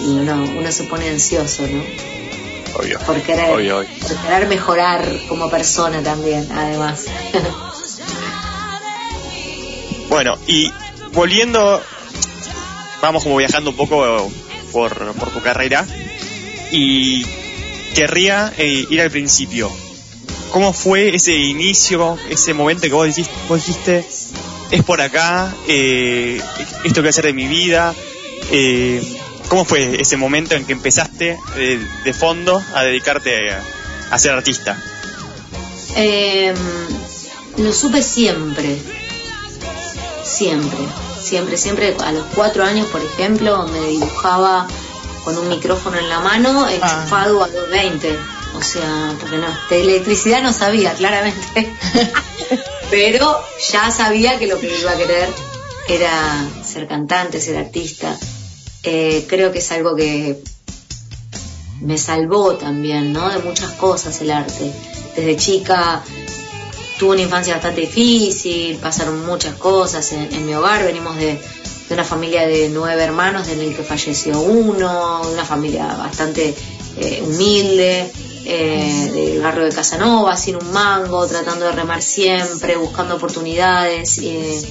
y uno, uno se pone ansioso, ¿no?
Obvio.
Por querer,
Obvio, obvio.
por querer mejorar como persona también, además.
Bueno, y volviendo, vamos como viajando un poco por, por tu carrera. y querría eh, ir al principio. ¿Cómo fue ese inicio, ese momento que vos dijiste, vos dijiste es por acá, eh, esto que hacer de mi vida? Eh, ¿Cómo fue ese momento en que empezaste de, de fondo a dedicarte a, a ser artista?
Eh, lo supe siempre. Siempre. Siempre, siempre. A los cuatro años, por ejemplo, me dibujaba con un micrófono en la mano, enchufado a los 20. O sea, porque no, de electricidad no sabía, claramente. Pero ya sabía que lo que iba a querer era ser cantante, ser artista. Eh, creo que es algo que me salvó también, ¿no? De muchas cosas el arte. Desde chica tuve una infancia bastante difícil, pasaron muchas cosas en, en mi hogar, venimos de, de una familia de nueve hermanos, en el que falleció uno, una familia bastante eh, humilde, eh, del barrio de Casanova, sin un mango, tratando de remar siempre, buscando oportunidades. eh,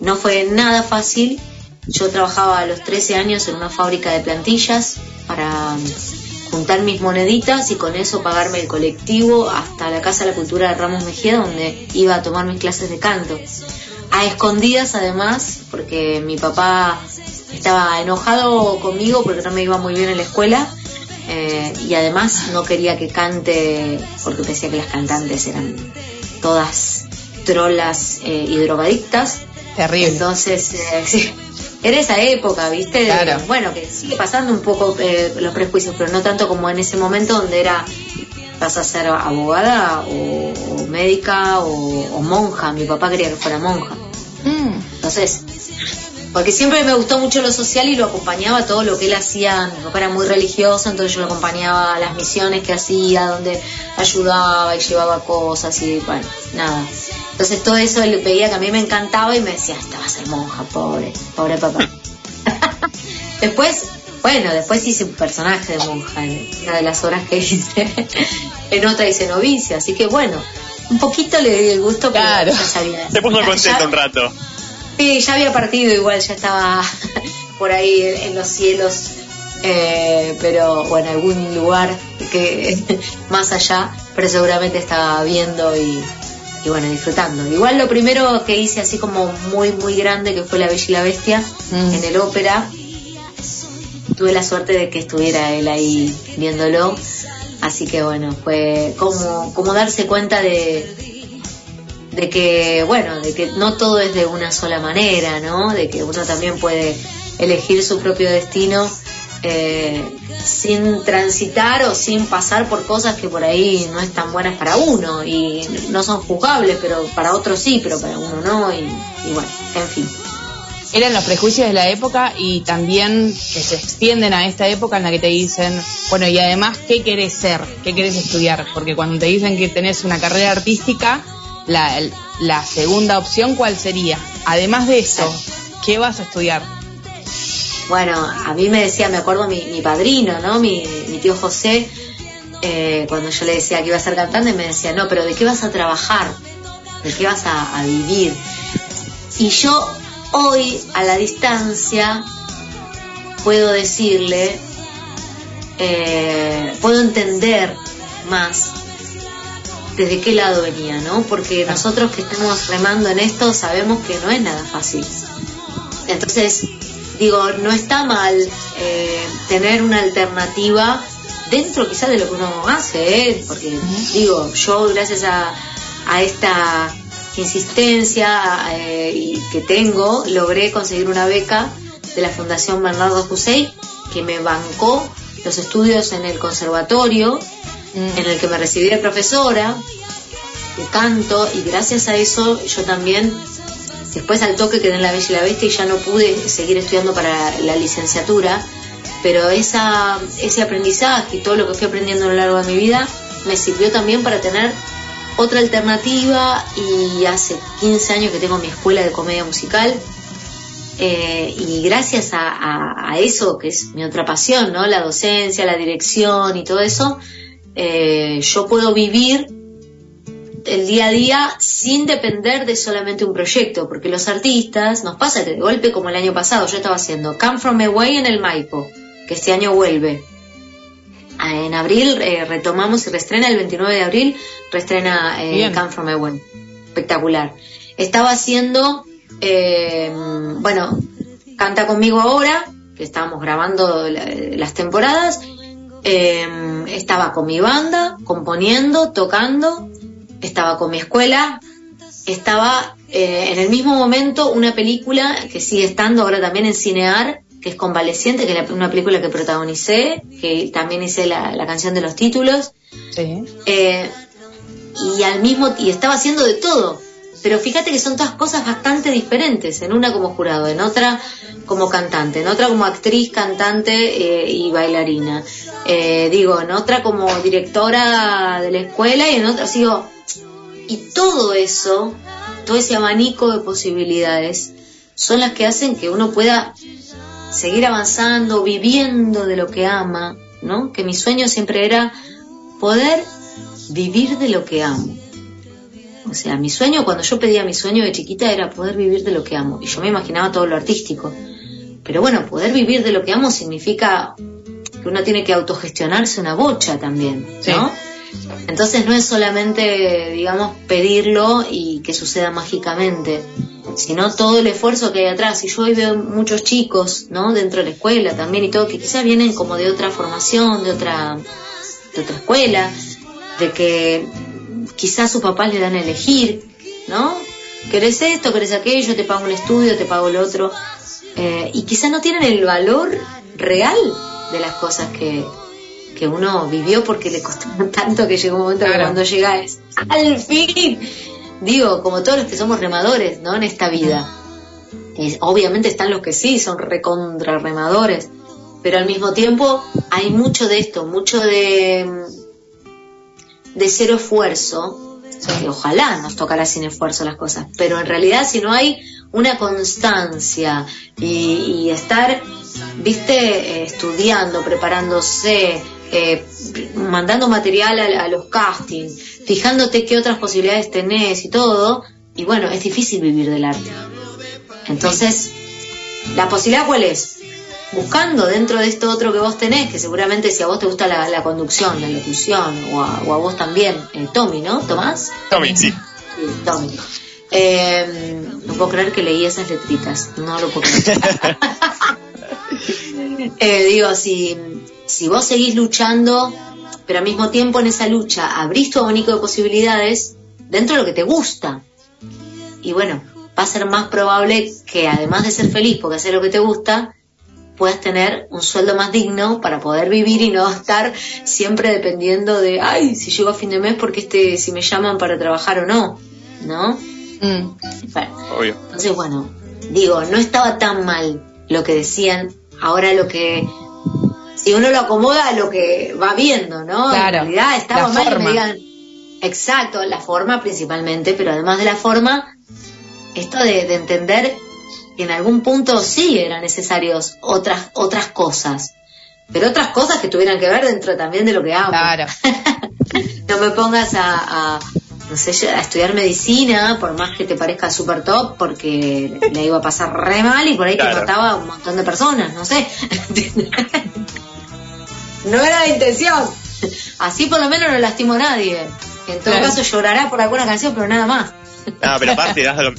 no fue nada fácil. Yo trabajaba a los 13 años en una fábrica de plantillas para juntar mis moneditas y con eso pagarme el colectivo hasta la Casa de la Cultura de Ramos Mejía, donde iba a tomar mis clases de canto. A escondidas además, porque mi papá estaba enojado conmigo porque no me iba muy bien en la escuela eh, y además no quería que cante porque decía que las cantantes eran todas trolas eh, y drogadictas.
Terrible.
Entonces, eh, sí, era esa época, ¿viste?
Claro.
bueno, que sigue pasando un poco eh, los prejuicios, pero no tanto como en ese momento donde era vas a ser abogada o, o médica o, o monja. Mi papá quería que fuera monja. Entonces, porque siempre me gustó mucho lo social y lo acompañaba todo lo que él hacía. Mi papá era muy religioso, entonces yo lo acompañaba a las misiones que hacía, donde ayudaba y llevaba cosas y bueno, nada. Entonces todo eso él veía que a mí me encantaba y me decía, esta va a ser monja, pobre, pobre papá. después, bueno, después hice un personaje de monja en una de las horas que hice. en otra hice novicia, así que bueno, un poquito le di el gusto, pero ya sabía.
Se puso contento
ya-
un rato.
Sí, ya había partido igual, ya estaba por ahí en, en los cielos, eh, pero bueno, algún lugar que más allá, pero seguramente estaba viendo y, y bueno, disfrutando. Igual lo primero que hice así como muy, muy grande, que fue La Bella y la Bestia, en el ópera, tuve la suerte de que estuviera él ahí viéndolo, así que bueno, fue como, como darse cuenta de, de que, bueno, de que no todo es de una sola manera, ¿no? De que uno también puede elegir su propio destino eh, sin transitar o sin pasar por cosas que por ahí no están buenas para uno y no son juzgables, pero para otros sí, pero para uno no, y, y bueno, en fin.
Eran los prejuicios de la época y también que se extienden a esta época en la que te dicen, bueno, y además, ¿qué querés ser? ¿Qué querés estudiar? Porque cuando te dicen que tenés una carrera artística, la, la segunda opción, ¿cuál sería? Además de eso, ¿qué vas a estudiar?
Bueno, a mí me decía, me acuerdo mi, mi padrino, ¿no? Mi, mi tío José, eh, cuando yo le decía que iba a ser cantante, me decía, no, pero ¿de qué vas a trabajar? ¿De qué vas a, a vivir? Y yo hoy, a la distancia, puedo decirle, eh, puedo entender más desde qué lado venía, ¿no? Porque nosotros que estamos remando en esto sabemos que no es nada fácil. Entonces, digo, no está mal eh, tener una alternativa dentro quizás de lo que uno hace, ¿eh? porque digo, yo gracias a, a esta insistencia eh, y que tengo, logré conseguir una beca de la Fundación Bernardo Hussein que me bancó los estudios en el conservatorio, en el que me recibí de profesora de canto y gracias a eso yo también después al toque quedé en La Bella y la Bestia y ya no pude seguir estudiando para la licenciatura, pero esa, ese aprendizaje y todo lo que fui aprendiendo a lo largo de mi vida me sirvió también para tener otra alternativa y hace 15 años que tengo mi escuela de comedia musical eh, y gracias a, eso que es mi otra pasión, ¿no? La docencia, la dirección y todo eso, eh, yo puedo vivir el día a día sin depender de solamente un proyecto, porque los artistas nos pasa que de golpe como el año pasado yo estaba haciendo Come From Away en el Maipo, que este año vuelve. En abril eh, retomamos y reestrena el 29 de abril, reestrena eh. Come From Away. Espectacular. Estaba haciendo, eh, bueno, Canta conmigo ahora, que estábamos grabando la- las temporadas. eh, estaba con mi banda, componiendo, tocando. Estaba con mi escuela. Estaba eh, en el mismo momento una película que sigue estando ahora también en Cinear, que es Convaleciente, que es la- una película que protagonicé, que también hice la, la canción de los títulos. Eh, y al mismo y estaba haciendo de todo. Pero fíjate que son todas cosas bastante diferentes, en una como jurado, en otra como cantante, en otra como actriz, cantante eh, y bailarina. Eh, digo, en otra como directora de la escuela y en otra, sigo, y todo eso, todo ese abanico de posibilidades, son las que hacen que uno pueda seguir avanzando, viviendo de lo que ama, ¿no? Que mi sueño siempre era poder vivir de lo que amo. O sea, mi sueño, cuando yo pedía mi sueño de chiquita, era poder vivir de lo que amo. Y yo me imaginaba todo lo artístico. Pero bueno, poder vivir de lo que amo significa que uno tiene que autogestionarse una bocha también, ¿no? Entonces no es solamente, digamos, pedirlo y que suceda mágicamente, sino todo el esfuerzo que hay atrás. Y yo hoy veo muchos chicos, ¿no? Dentro de la escuela también y todo, que quizás vienen como de otra formación, de otra, de otra escuela, de que quizás sus papás le dan a elegir, ¿no? ¿Querés esto, querés aquello? Te pago un estudio, te pago el otro. Eh, y quizás no tienen el valor real de las cosas que, que uno vivió porque le costó tanto que llegó un momento que
Claro.
cuando llega es al fin. Digo, como todos los que somos remadores, ¿no? En esta vida. Y obviamente están los que sí, son recontra remadores. Pero al mismo tiempo hay mucho de esto, mucho de, de cero esfuerzo. que ojalá nos tocara sin esfuerzo las cosas. Pero en realidad si no hay una constancia y, y estar, viste, eh, estudiando, preparándose, eh, mandando material a, a los castings, fijándote qué otras posibilidades tenés y todo, y bueno, es difícil vivir del arte. Entonces, ¿la posibilidad cuál es? Buscando dentro de esto otro que vos tenés, que seguramente si a vos te gusta la, la conducción, la locución, o a, o a vos también, eh, Tommy, ¿no? ¿Tomás?
Tommy, sí.
Sí, Tommy. Eh, no puedo creer que leí esas letritas, no lo puedo creer. Eh, digo, si, si vos seguís luchando, pero al mismo tiempo en esa lucha abrís tu abanico de posibilidades dentro de lo que te gusta. Y bueno, va a ser más probable que además de ser feliz porque hacer lo que te gusta, puedas tener un sueldo más digno para poder vivir y no estar siempre dependiendo de, ay, si llego a fin de mes porque este, si me llaman para trabajar o no, ¿no? Bueno,
Obvio.
entonces, bueno, digo, no estaba tan mal lo que decían, ahora lo que, si uno lo acomoda a lo que va viendo, ¿no?
Claro,
En realidad estaba
la
mal que me
forma.
digan, exacto, la forma principalmente, pero además de la forma, esto de, de entender que en algún punto sí eran necesarios otras, otras cosas, pero otras cosas que tuvieran que ver dentro también de lo que amo.
Claro.
no me pongas a, a, no sé, a estudiar medicina, por más que te parezca super top, porque le iba a pasar re mal y por ahí te
Claro.
mataba a un montón de personas, no sé. no era la intención. Así por lo menos no lastimo a nadie. En todo
Claro.
caso llorará por alguna canción, pero nada más.
No, pero aparte, das lo-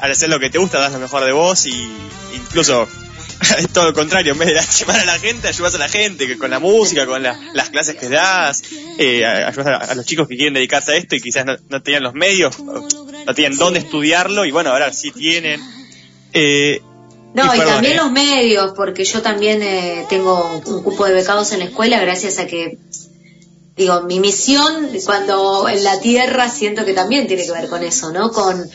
al hacer lo que te gusta, das lo mejor de vos y incluso es todo lo contrario, en vez de lastimar a la gente, ayudas a la gente que con la música, con la- las clases que das, eh, ayudas a, a los chicos que quieren dedicarse a esto y quizás no, no tenían los medios, no tenían dónde estudiarlo y bueno, ahora sí tienen. Eh,
No, y,
perdón,
también
eh,
los medios, porque yo también eh, tengo un cupo de becados en la escuela gracias a que, digo, mi misión cuando en la tierra siento que también tiene que ver con eso, ¿no? Con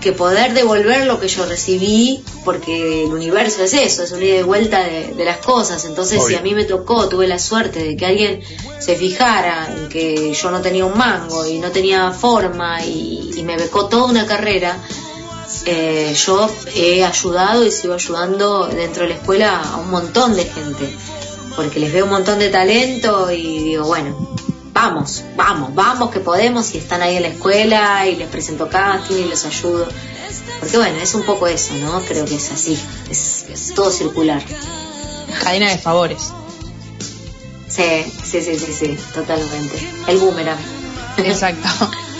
que poder devolver lo que yo recibí, porque el universo es eso, es un ida y vuelta de, de las cosas. Entonces, si a mí me tocó, tuve la suerte de que alguien se fijara en que yo no tenía un mango y no tenía forma y, y me becó toda una carrera, eh, yo he ayudado y sigo ayudando dentro de la escuela a un montón de gente, porque les veo un montón de talento y digo, bueno, vamos, vamos, vamos que podemos y están ahí en la escuela y les presento casting y los ayudo. Porque bueno, es un poco eso, ¿no? Creo que es así, es, es todo circular.
Cadena de favores.
Sí, sí, sí, sí, sí, totalmente. El boomerang.
Exacto.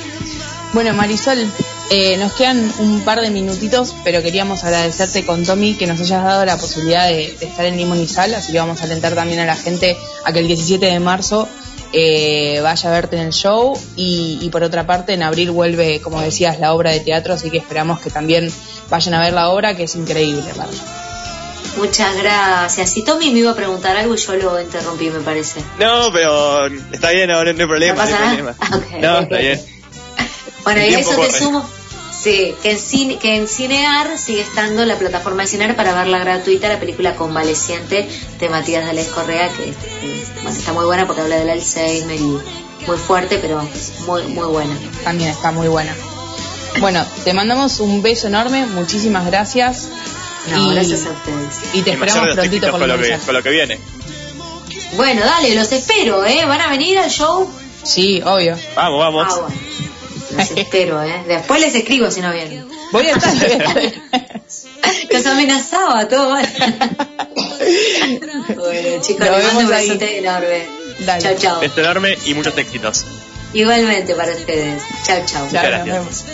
Bueno, Marisol, eh, nos quedan un par de minutitos, pero queríamos agradecerte con Tommy que nos hayas dado la posibilidad de, de estar en Limón y Sal, así que vamos a alentar también a la gente a que el 17 de marzo eh, vaya a verte en el show y, y por otra parte en abril vuelve, como decías, la obra de teatro, así que esperamos que también vayan a ver la obra, que es increíble, Marta.
Muchas gracias. Y Tommy me iba a preguntar algo y yo lo interrumpí, me parece.
No, pero está bien, no, no hay problema.
¿No pasa
hay
nada?
problema.
Ok,
no, está bien.
Bueno, y a eso te sumo. Sí, que en, cine, que en Cinear sigue estando la plataforma de Cinear para verla gratuita, la película Convaleciente de Matías Dalés Correa, que bueno, está muy buena porque habla del Alzheimer y muy fuerte, pero muy, muy buena.
También está muy buena. Bueno, te mandamos un beso enorme, muchísimas gracias.
No,
y,
gracias a ustedes.
y te
Y
esperamos
los
prontito
con lo, que,
mensaje.
con lo que viene.
Bueno, dale, los espero, ¿eh? ¿Van a venir al show?
Sí, obvio.
Vamos, vamos.
Ah, bueno. Los espero, ¿eh? Después les escribo si no vienen.
Voy a estar.
Los amenazaba, todo mal. bueno, chicos,
Nos
les mando un
vemos ahí.
besote enorme. Chao, chao.
Beso enorme y muchos éxitos.
Igualmente para ustedes. Chao, chao.
Muchas gracias.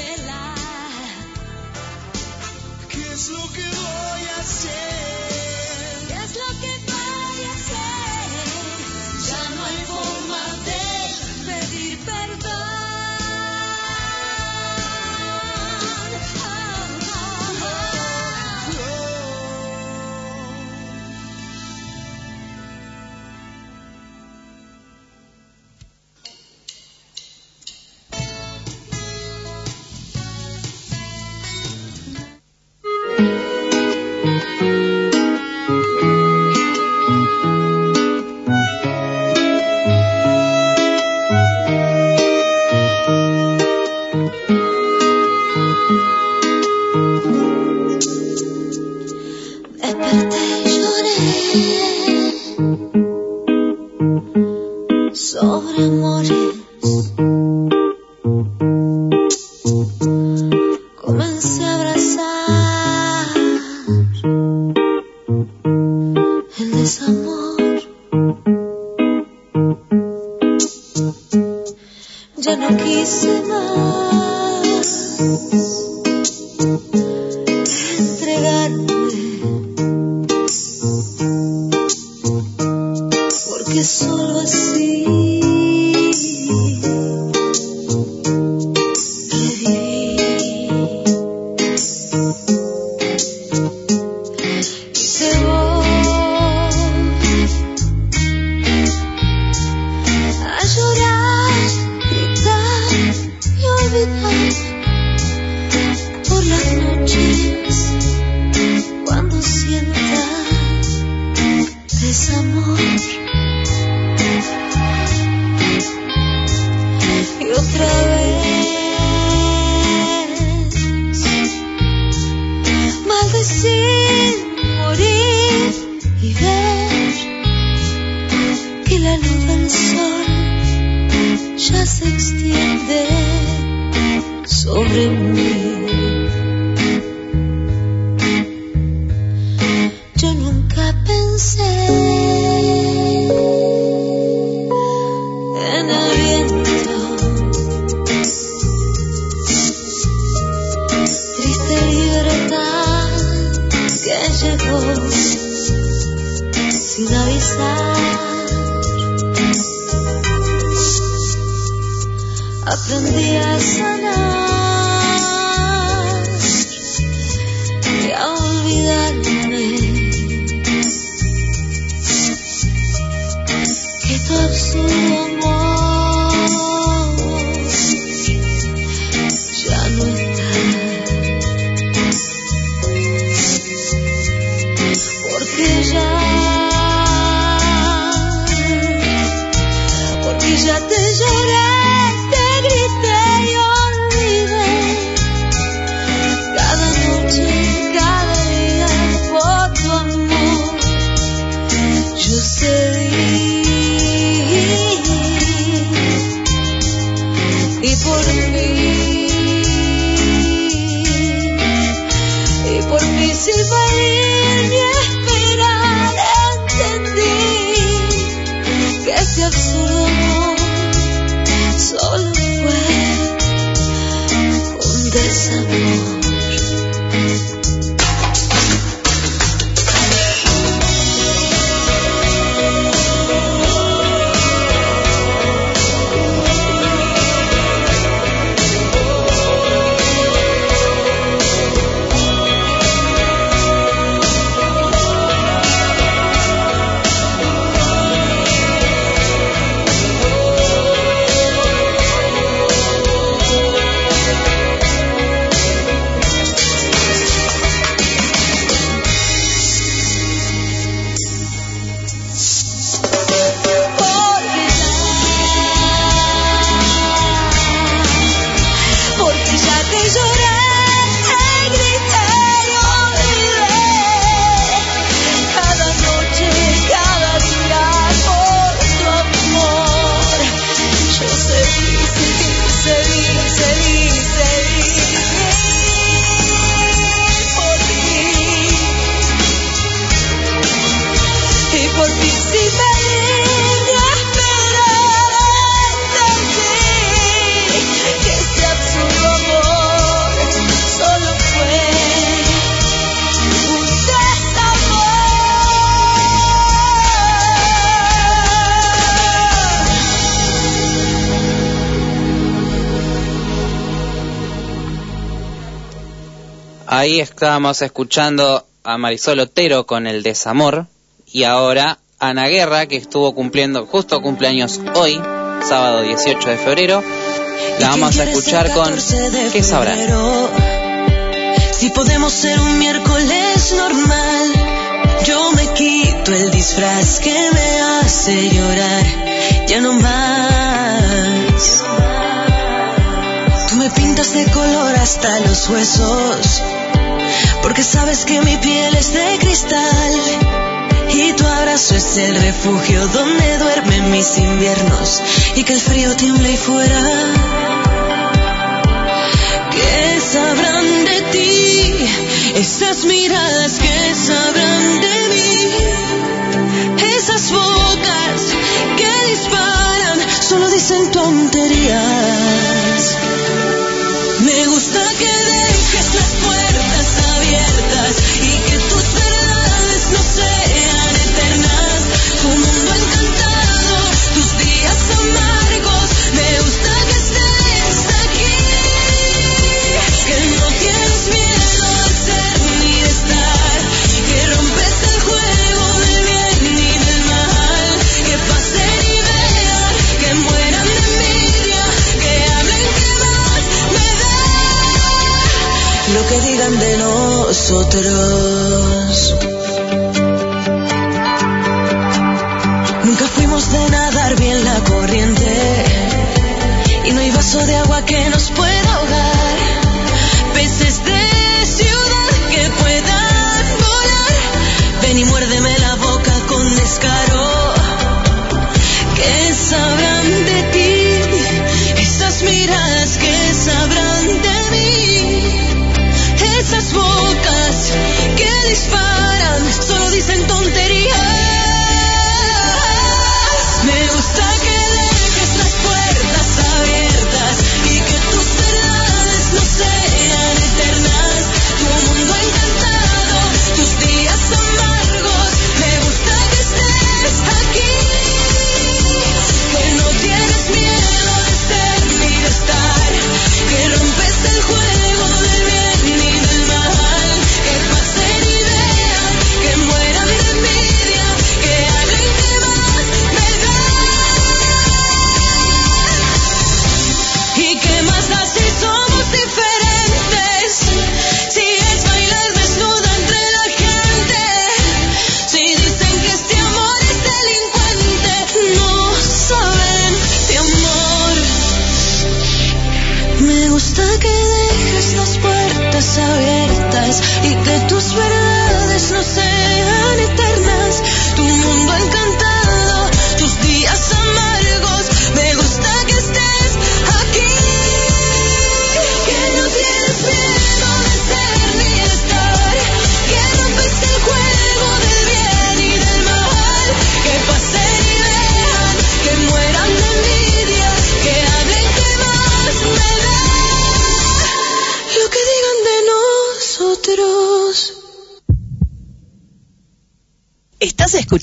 Porque ya,
Ahí estábamos escuchando a Marisol Otero con El Desamor y ahora Ana Guerra que estuvo cumpliendo justo cumpleaños hoy, sábado 18 de febrero. La vamos a escuchar con ¿Qué sabrán?
Si podemos ser un miércoles normal, yo me quito el disfraz que me hace llorar. Ya no más. Tú me pintas de color hasta los huesos porque sabes que mi piel es de cristal y tu abrazo es el refugio donde duermen mis inviernos y que el frío tiembla y fuera. ¿Qué sabrán de ti esas miradas? que sabrán de mí? Esas bocas que disparan solo dicen tu tonterías.
soltero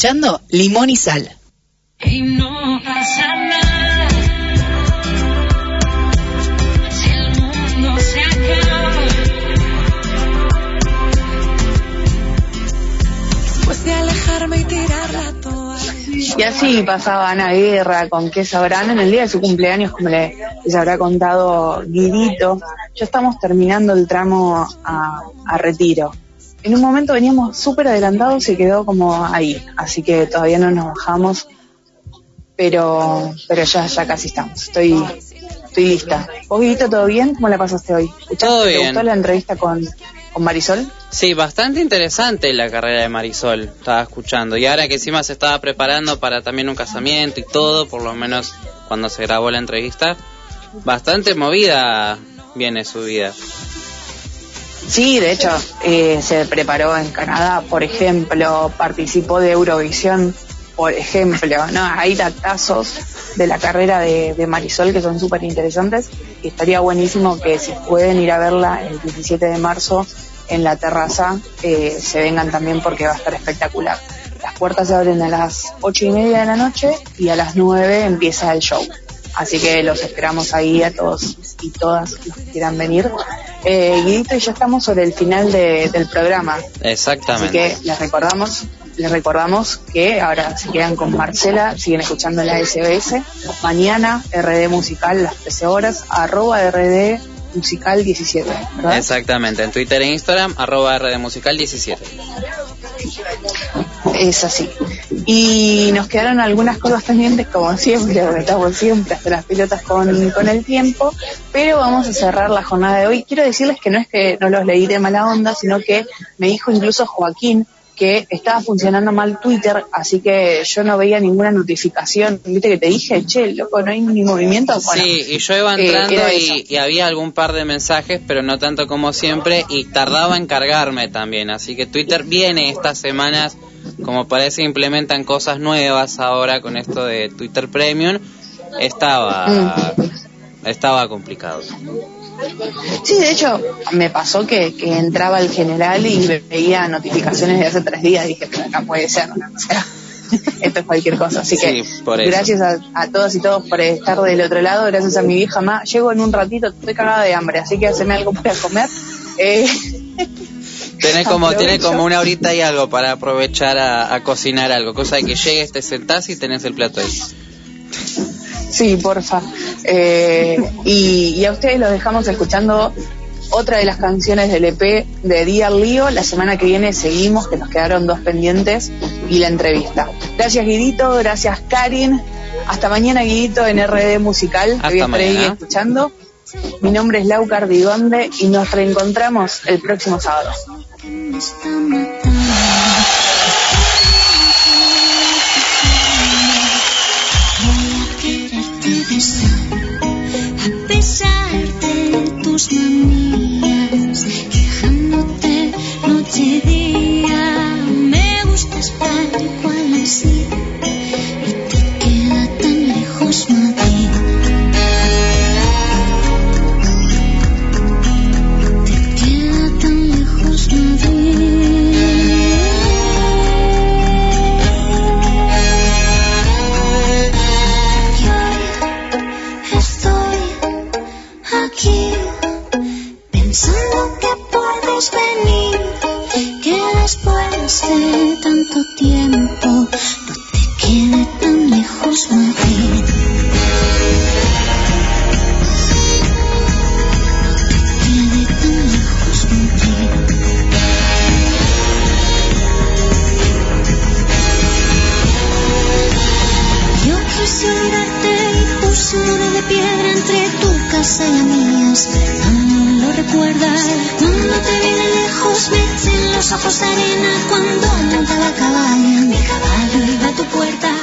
escuchando Limón y Sal.
Y no pasa nada. Si el mundo se acaba.
Pues de alejarme y tirar la toalla.
Y así pasaba Ana Guerra con qué sabrán en el día de su cumpleaños, como le, les habrá contado Guidito. Ya estamos terminando el tramo a, a retiro. En un momento veníamos súper adelantados y quedó como ahí, así que todavía no nos bajamos, pero, pero ya, ya casi estamos. Estoy, estoy lista. ¿Vos, Guidito, todo bien? ¿Cómo la pasaste hoy?
Todo
¿Te
bien.
gustó la entrevista con, con Marisol?
Sí, bastante interesante la carrera de Marisol, estaba escuchando. Y ahora que encima se estaba preparando para también un casamiento y todo, por lo menos cuando se grabó la entrevista, bastante movida viene su vida.
Sí, de hecho, eh, se preparó en Canadá, por ejemplo, participó de Eurovisión, por ejemplo, ¿no? Hay datazos de la carrera de, de Marisol que son súper interesantes y estaría buenísimo que si pueden ir a verla el 17 de marzo en la terraza, eh, se vengan también porque va a estar espectacular. Las puertas se abren a las ocho y media de la noche y a las 9 empieza el show. Así que los esperamos ahí a todos y todas los que quieran venir. Eh, Guidito y ya estamos sobre el final de- del programa. Así
Exactamente.
que les recordamos, les recordamos que ahora se quedan con Marcela, siguen escuchando la SBS. Mañana RD Musical, las 13 horas, arroba RD Musical 17, ¿verdad?
Exactamente, en Twitter e Instagram, arroba rdmusical17.
Es así. Y nos quedaron algunas cosas pendientes, como siempre, estamos siempre hasta las pelotas con, con el tiempo, pero vamos a cerrar la jornada de hoy. Quiero decirles que no es que no los leí de mala onda, sino que me dijo incluso Joaquín que estaba funcionando mal Twitter, así que yo no veía ninguna notificación. Viste que te dije, che, loco, no hay ni movimiento. Bueno,
sí, y yo iba
eh,
entrando y había algún par de mensajes, pero no tanto como siempre, y tardaba en cargarme también. Así que Twitter viene estas semanas, como parece, implementan cosas nuevas ahora con esto de Twitter Premium. Estaba,
Mm.
estaba complicado.
Sí, de hecho, me pasó que, que entraba al general y ve- veía notificaciones de hace tres días dije, pero acá puede ser, ¿no? o sea, esto es cualquier cosa. Así que
Sí, por eso.
gracias a, a todos y todos por estar del otro lado, gracias a mi vieja más. Llego en un ratito, estoy cagada de hambre, así que haceme algo para comer. Eh,
Tenés como, como una horita y algo para aprovechar a, a cocinar algo, cosa de que llegues, te sentás y tenés el plato ahí.
Sí, porfa. Eh, y, y a ustedes los dejamos escuchando otra de las canciones del EP de Dear Lío. La semana que viene seguimos, que nos quedaron dos pendientes y la entrevista. Gracias Guidito, gracias Karin. Hasta mañana Guidito en RD Musical. que
Hasta
voy a estar ahí
mañana.
escuchando. Mi nombre es Lau Cardigonde y nos reencontramos el próximo sábado.
Tus manías, quejándote noche y día, me gustas tal cual así. Cuando te vi de lejos me eché en los ojos de arena. Cuando montaba a caballo, mi caballo iba a tu puerta.